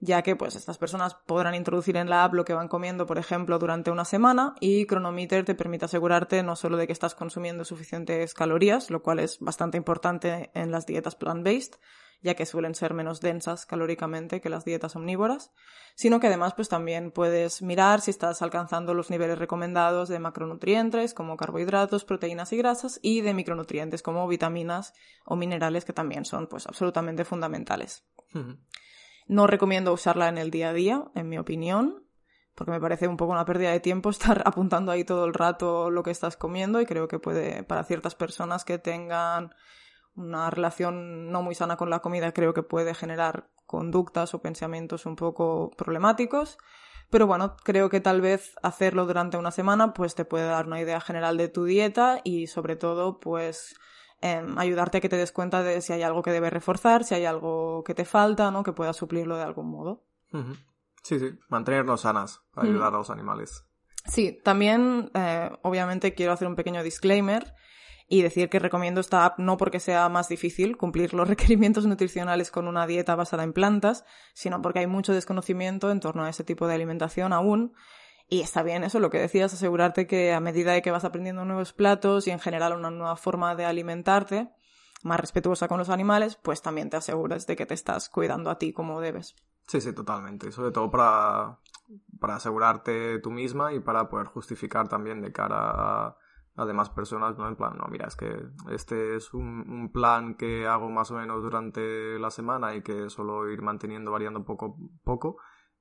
A: ya que pues estas personas podrán introducir en la app lo que van comiendo, por ejemplo, durante una semana y Chronometer te permite asegurarte no solo de que estás consumiendo suficientes calorías, lo cual es bastante importante en las dietas plant-based, ya que suelen ser menos densas calóricamente que las dietas omnívoras, sino que además pues también puedes mirar si estás alcanzando los niveles recomendados de macronutrientes como carbohidratos, proteínas y grasas y de micronutrientes como vitaminas o minerales que también son pues absolutamente fundamentales. No recomiendo usarla en el día a día, en mi opinión, porque me parece un poco una pérdida de tiempo estar apuntando ahí todo el rato lo que estás comiendo y creo que puede, para ciertas personas que tengan una relación no muy sana con la comida, creo que puede generar conductas o pensamientos un poco problemáticos. Pero bueno, creo que tal vez hacerlo durante una semana pues te puede dar una idea general de tu dieta y sobre todo pues em, ayudarte a que te des cuenta de si hay algo que debes reforzar, si hay algo que te falta, ¿no? Que puedas suplirlo de algún modo.
B: Sí, sí, mantenernos sanas ayudar a los animales.
A: Sí, también eh, obviamente quiero hacer un pequeño disclaimer y decir que recomiendo esta app no porque sea más difícil cumplir los requerimientos nutricionales con una dieta basada en plantas, sino porque hay mucho desconocimiento en torno a ese tipo de alimentación aún. Y está bien eso, lo que decías, asegurarte que a medida de que vas aprendiendo nuevos platos y en general una nueva forma de alimentarte, más respetuosa con los animales, pues también te aseguras de que te estás cuidando a ti como debes.
B: Sí, sí, totalmente. Y sobre todo para, para asegurarte tú misma y para poder justificar también de cara a, a demás personas, ¿no? En plan, no, mira, es que este es un, plan que hago más o menos durante la semana y que suelo ir manteniendo, variando poco poco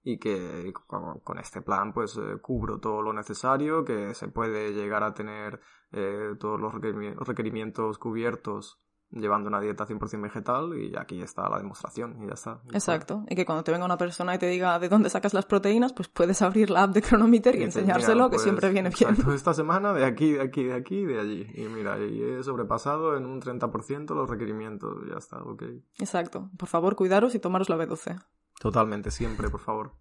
B: y que con, con este plan pues eh, cubro todo lo necesario, que se puede llegar a tener eh, todos los requerimi- requerimientos cubiertos llevando una dieta 100% vegetal y aquí está la demostración y ya está.
A: Exacto. Y que cuando te venga una persona y te diga de dónde sacas las proteínas, pues puedes abrir la app de Chronometer y, enseñárselo,
B: mira,
A: que
B: pues,
A: siempre viene bien.
B: exacto, Esta semana de aquí, de aquí, de aquí, de allí. Y mira, y he sobrepasado en un 30% los requerimientos. Ya está, ok.
A: Exacto. Por favor, cuidaros y tomaros la B12.
B: Totalmente, siempre, por favor.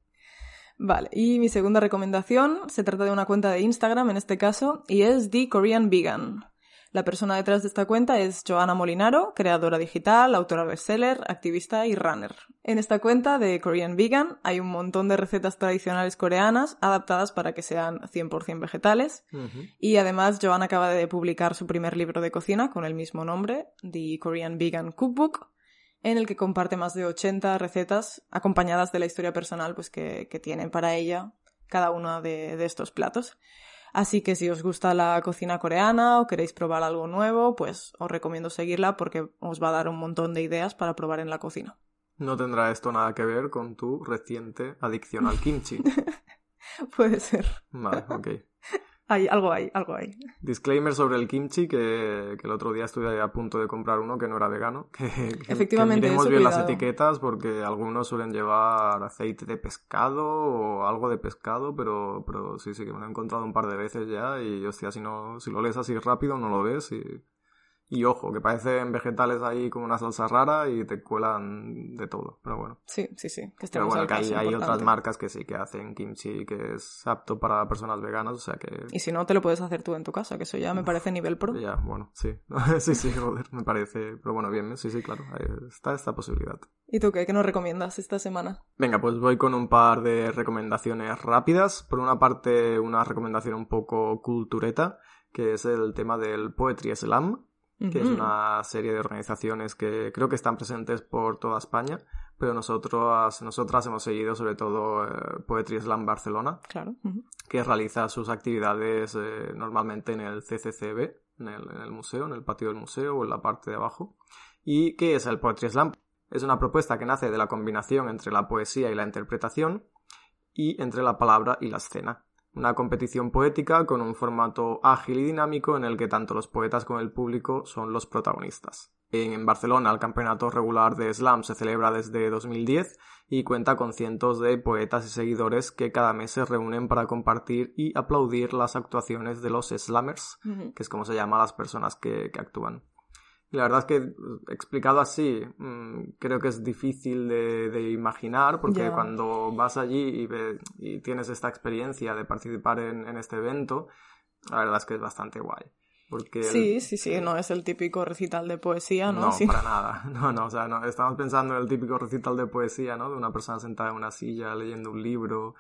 A: Vale, y mi segunda recomendación se trata de una cuenta de Instagram en este caso y es The Korean Vegan. La persona detrás de esta cuenta es Joana Molinaro, creadora digital, autora bestseller, activista y runner. En esta cuenta de Korean Vegan hay un montón de recetas tradicionales coreanas adaptadas para que sean 100% vegetales y además Joan acaba de publicar su primer libro de cocina con el mismo nombre, The Korean Vegan Cookbook, en el que comparte más de 80 recetas acompañadas de la historia personal pues, que, que tiene para ella cada uno de, de estos platos. Así que si os gusta la cocina coreana o queréis probar algo nuevo, pues os recomiendo seguirla porque os va a dar un montón de ideas para probar en la cocina.
B: No tendrá esto nada que ver con tu reciente adicción al kimchi.
A: Puede ser.
B: Vale, ok.
A: Hay, algo hay, algo hay.
B: Disclaimer sobre el kimchi, que, que, el otro día estuve a punto de comprar uno que no era vegano. Que,
A: Efectivamente,
B: que miremos
A: eso,
B: bien las
A: cuidado.
B: etiquetas porque algunos suelen llevar aceite de pescado o algo de pescado, pero, pero sí, sí, que me lo he encontrado un par de veces ya y hostia, si, no, si lo lees así rápido no lo ves y... Y ojo, que parecen vegetales ahí como una salsa rara y te cuelan de todo, pero bueno.
A: Sí, sí, sí. Que
B: Pero
A: estemos
B: bueno, que hay, hay otras marcas que sí que hacen kimchi que es apto para personas veganas, o sea que...
A: Y si no, te lo puedes hacer tú en tu casa, que eso ya me parece nivel pro.
B: Ya, bueno, sí. sí, sí, joder, me parece... Pero bueno, bien, sí, sí, claro, está esta posibilidad.
A: ¿Y tú qué? ¿Qué nos recomiendas esta semana?
B: Venga, pues voy con un par de recomendaciones rápidas. Por una parte, una recomendación un poco cultureta, que es el tema del Poetry Slam, que es una serie de organizaciones que creo que están presentes por toda España, pero nosotros, nosotras hemos seguido sobre todo eh, Poetry Slam Barcelona,
A: Claro.
B: que realiza sus actividades eh, normalmente en el CCCB, en el, en el museo, en el patio del museo o en la parte de abajo. ¿Y qué es el Poetry Slam? Es una propuesta que nace de la combinación entre la poesía y la interpretación y entre la palabra y la escena. Una competición poética con un formato ágil y dinámico en el que tanto los poetas como el público son los protagonistas. En, Barcelona el campeonato regular de slam se celebra desde 2010 y cuenta con cientos de poetas y seguidores que cada mes se reúnen para compartir y aplaudir las actuaciones de los slammers, que es como se llama a las personas que, que actúan. Y la verdad es que explicado así, mm, creo que es difícil de, de imaginar porque cuando vas allí y, ve- y tienes esta experiencia de participar en, en este evento, la verdad es que es bastante guay. Porque el-
A: Sí, sí, sí, no es el típico recital de poesía, ¿no?
B: no,
A: Sí.
B: para nada. No, no, o sea, no, estamos pensando en el típico recital de poesía, ¿no? De una persona sentada en una silla leyendo un libro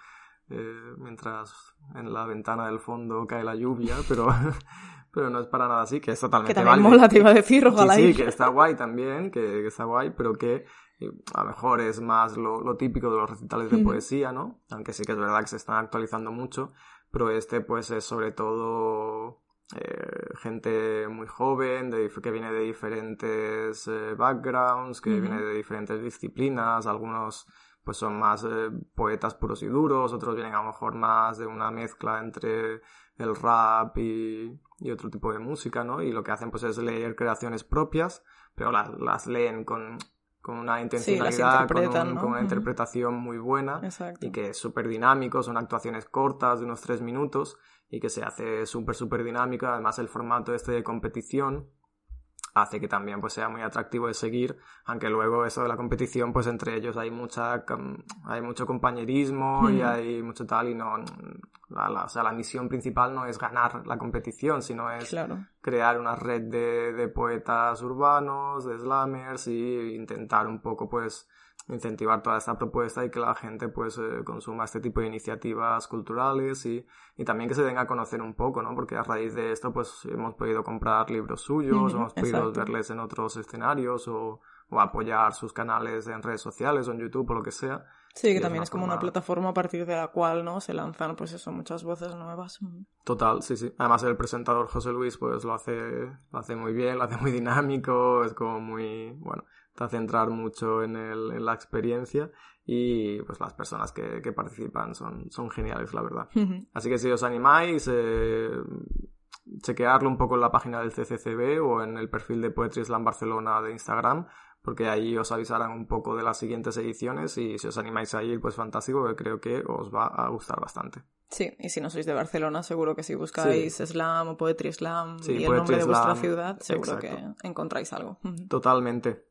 B: eh, mientras en la ventana del fondo cae la lluvia, pero, pero no es para nada así, que es totalmente
A: Que también
B: válido.
A: mola, te iba a decir, ojalá
B: Sí, sí,
A: ir.
B: que está guay también, que, que está guay, pero que eh, a lo mejor es más lo, lo típico de los recitales de poesía, ¿no? Aunque sí que es verdad que se están actualizando mucho, pero este pues es sobre todo eh, gente muy joven, de que viene de diferentes eh, backgrounds, que viene de diferentes disciplinas, algunos pues son más eh, poetas puros y duros, otros vienen a lo mejor más de una mezcla entre el rap y, y otro tipo de música, ¿no? Y lo que hacen pues es leer creaciones propias, pero las, las leen con, con una intencionalidad, con,
A: interpretan,
B: un-
A: ¿no?
B: con una interpretación muy buena
A: Exacto.
B: y que es súper dinámico, son actuaciones cortas de unos tres minutos y que se hace súper, súper dinámica. Además, el formato este de competición hace que también pues sea muy atractivo de seguir, aunque luego eso de la competición, pues entre ellos hay mucha hay mucho compañerismo y
A: Ujú.
B: hay mucho tal y no la, la- o sea, la misión principal no es ganar la competición, sino es
A: Claro.
B: crear una red de, de poetas urbanos, de slammers y intentar un poco pues incentivar toda esta propuesta y que la gente pues eh, consuma este tipo de iniciativas culturales y, y también que se den a conocer un poco, ¿no? Porque a raíz de esto pues hemos podido comprar libros suyos,
A: Ujú,
B: hemos podido
A: exacto.
B: verles en otros escenarios o, o apoyar sus canales en redes sociales o en YouTube o lo que sea.
A: Sí,
B: Y
A: que
B: es
A: también
B: una
A: es como una
B: forma-
A: plataforma a partir de la cual, ¿no? Se lanzan, pues eso, muchas voces nuevas.
B: Total, sí, sí. Además el presentador José Luis pues lo hace, lo hace muy bien, lo hace muy dinámico, es como muy, bueno, te hace entrar mucho en, el, en la experiencia y pues las personas que, que participan son, son geniales, la verdad. Así que si os animáis, eh, chequearlo un poco en la página del CCCB o en el perfil de Poetry Slam Barcelona de Instagram, porque ahí os avisarán un poco de las siguientes ediciones y si os animáis a ir, pues fantástico, porque creo que os va a gustar bastante.
A: Sí, y si no sois de Barcelona, seguro que si buscáis slam o poetry slam
B: Sí,
A: y el nombre de vuestra ciudad, seguro
B: exacto.
A: que encontráis algo.
B: Totalmente.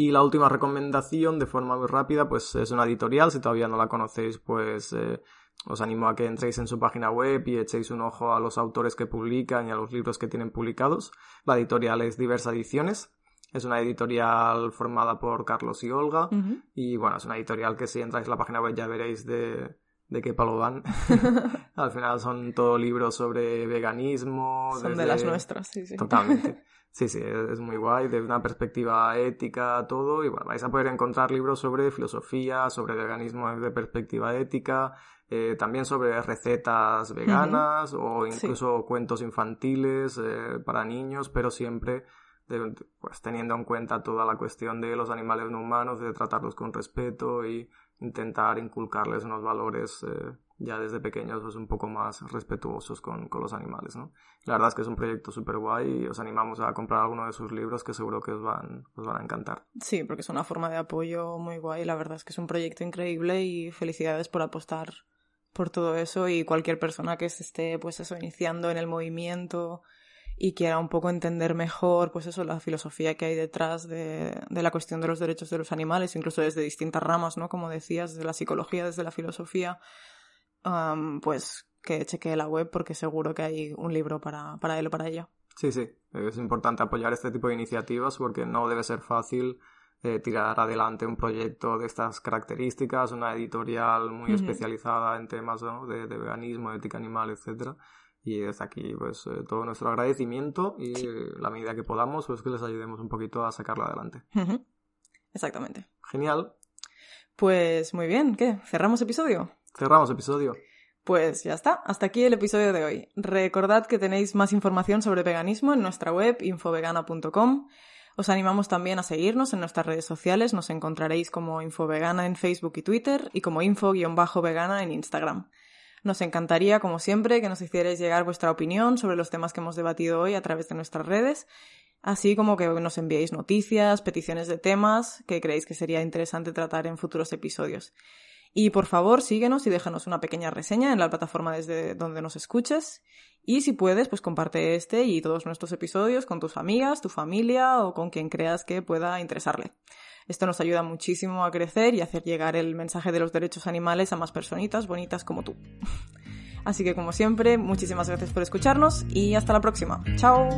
B: Y la última recomendación, de forma muy rápida, pues es una editorial. Si todavía no la conocéis, pues eh, os animo a que entréis en su página web y echéis un ojo a los autores que publican y a los libros que tienen publicados. La editorial es Diversa Ediciones. Es una editorial formada por Carlos y Olga. Y bueno, es una editorial que si entráis en la página web ya veréis de, de qué palo van. Al final son todos libros sobre veganismo.
A: Son de las nuestras, sí, sí.
B: Totalmente. Sí, sí, es muy guay, de una perspectiva ética, todo, y bueno, vais a poder encontrar libros sobre filosofía, sobre veganismo de perspectiva ética, eh, también sobre recetas veganas o incluso cuentos infantiles eh, para niños, pero siempre pues teniendo en cuenta toda la cuestión de los animales no humanos, de tratarlos con respeto y intentar inculcarles unos valores eh, ya desde pequeños pues un poco más respetuosos con, con los animales, ¿no? La verdad es que es un proyecto súper guay y os animamos a comprar alguno de sus libros que seguro que os van, os van a encantar.
A: Sí, porque es una forma de apoyo muy guay, la verdad es que es un proyecto increíble y felicidades por apostar por todo eso y cualquier persona que se esté pues eso iniciando en el movimiento y quiera un poco entender mejor, pues eso, la filosofía que hay detrás de, de, la cuestión de los derechos de los animales, incluso desde distintas ramas, ¿no? Como decías, desde la psicología, desde la filosofía, pues que chequee la web porque seguro que hay un libro para, para él o para ella.
B: Sí, sí, es importante apoyar este tipo de iniciativas porque no debe ser fácil eh, tirar adelante un proyecto de estas características, una editorial muy especializada en temas de, de, veganismo, ética animal, etcétera y desde aquí, pues, eh, todo nuestro agradecimiento y la medida que podamos, pues que les ayudemos un poquito a sacarlo adelante.
A: Exactamente.
B: Genial.
A: Pues muy bien, ¿qué? ¿Cerramos episodio?
B: Cerramos episodio.
A: Pues ya está, hasta aquí el episodio de hoy. Recordad que tenéis más información sobre veganismo en nuestra web infovegana.com. Os animamos también a seguirnos en nuestras redes sociales, nos encontraréis como Infovegana en Facebook y Twitter y como info-vegana en Instagram. Nos encantaría, como siempre, que nos hicierais llegar vuestra opinión sobre los temas que hemos debatido hoy a través de nuestras redes, así como que nos enviéis noticias, peticiones de temas que creéis que sería interesante tratar en futuros episodios. Y por favor, síguenos y déjanos una pequeña reseña en la plataforma desde donde nos escuches. Y si puedes, pues comparte este y todos nuestros episodios con tus amigas, tu familia o con quien creas que pueda interesarle. Esto nos ayuda muchísimo a crecer y hacer llegar el mensaje de los derechos animales a más personitas bonitas como tú. Así que como siempre, muchísimas gracias por escucharnos y hasta la próxima. ¡Chao!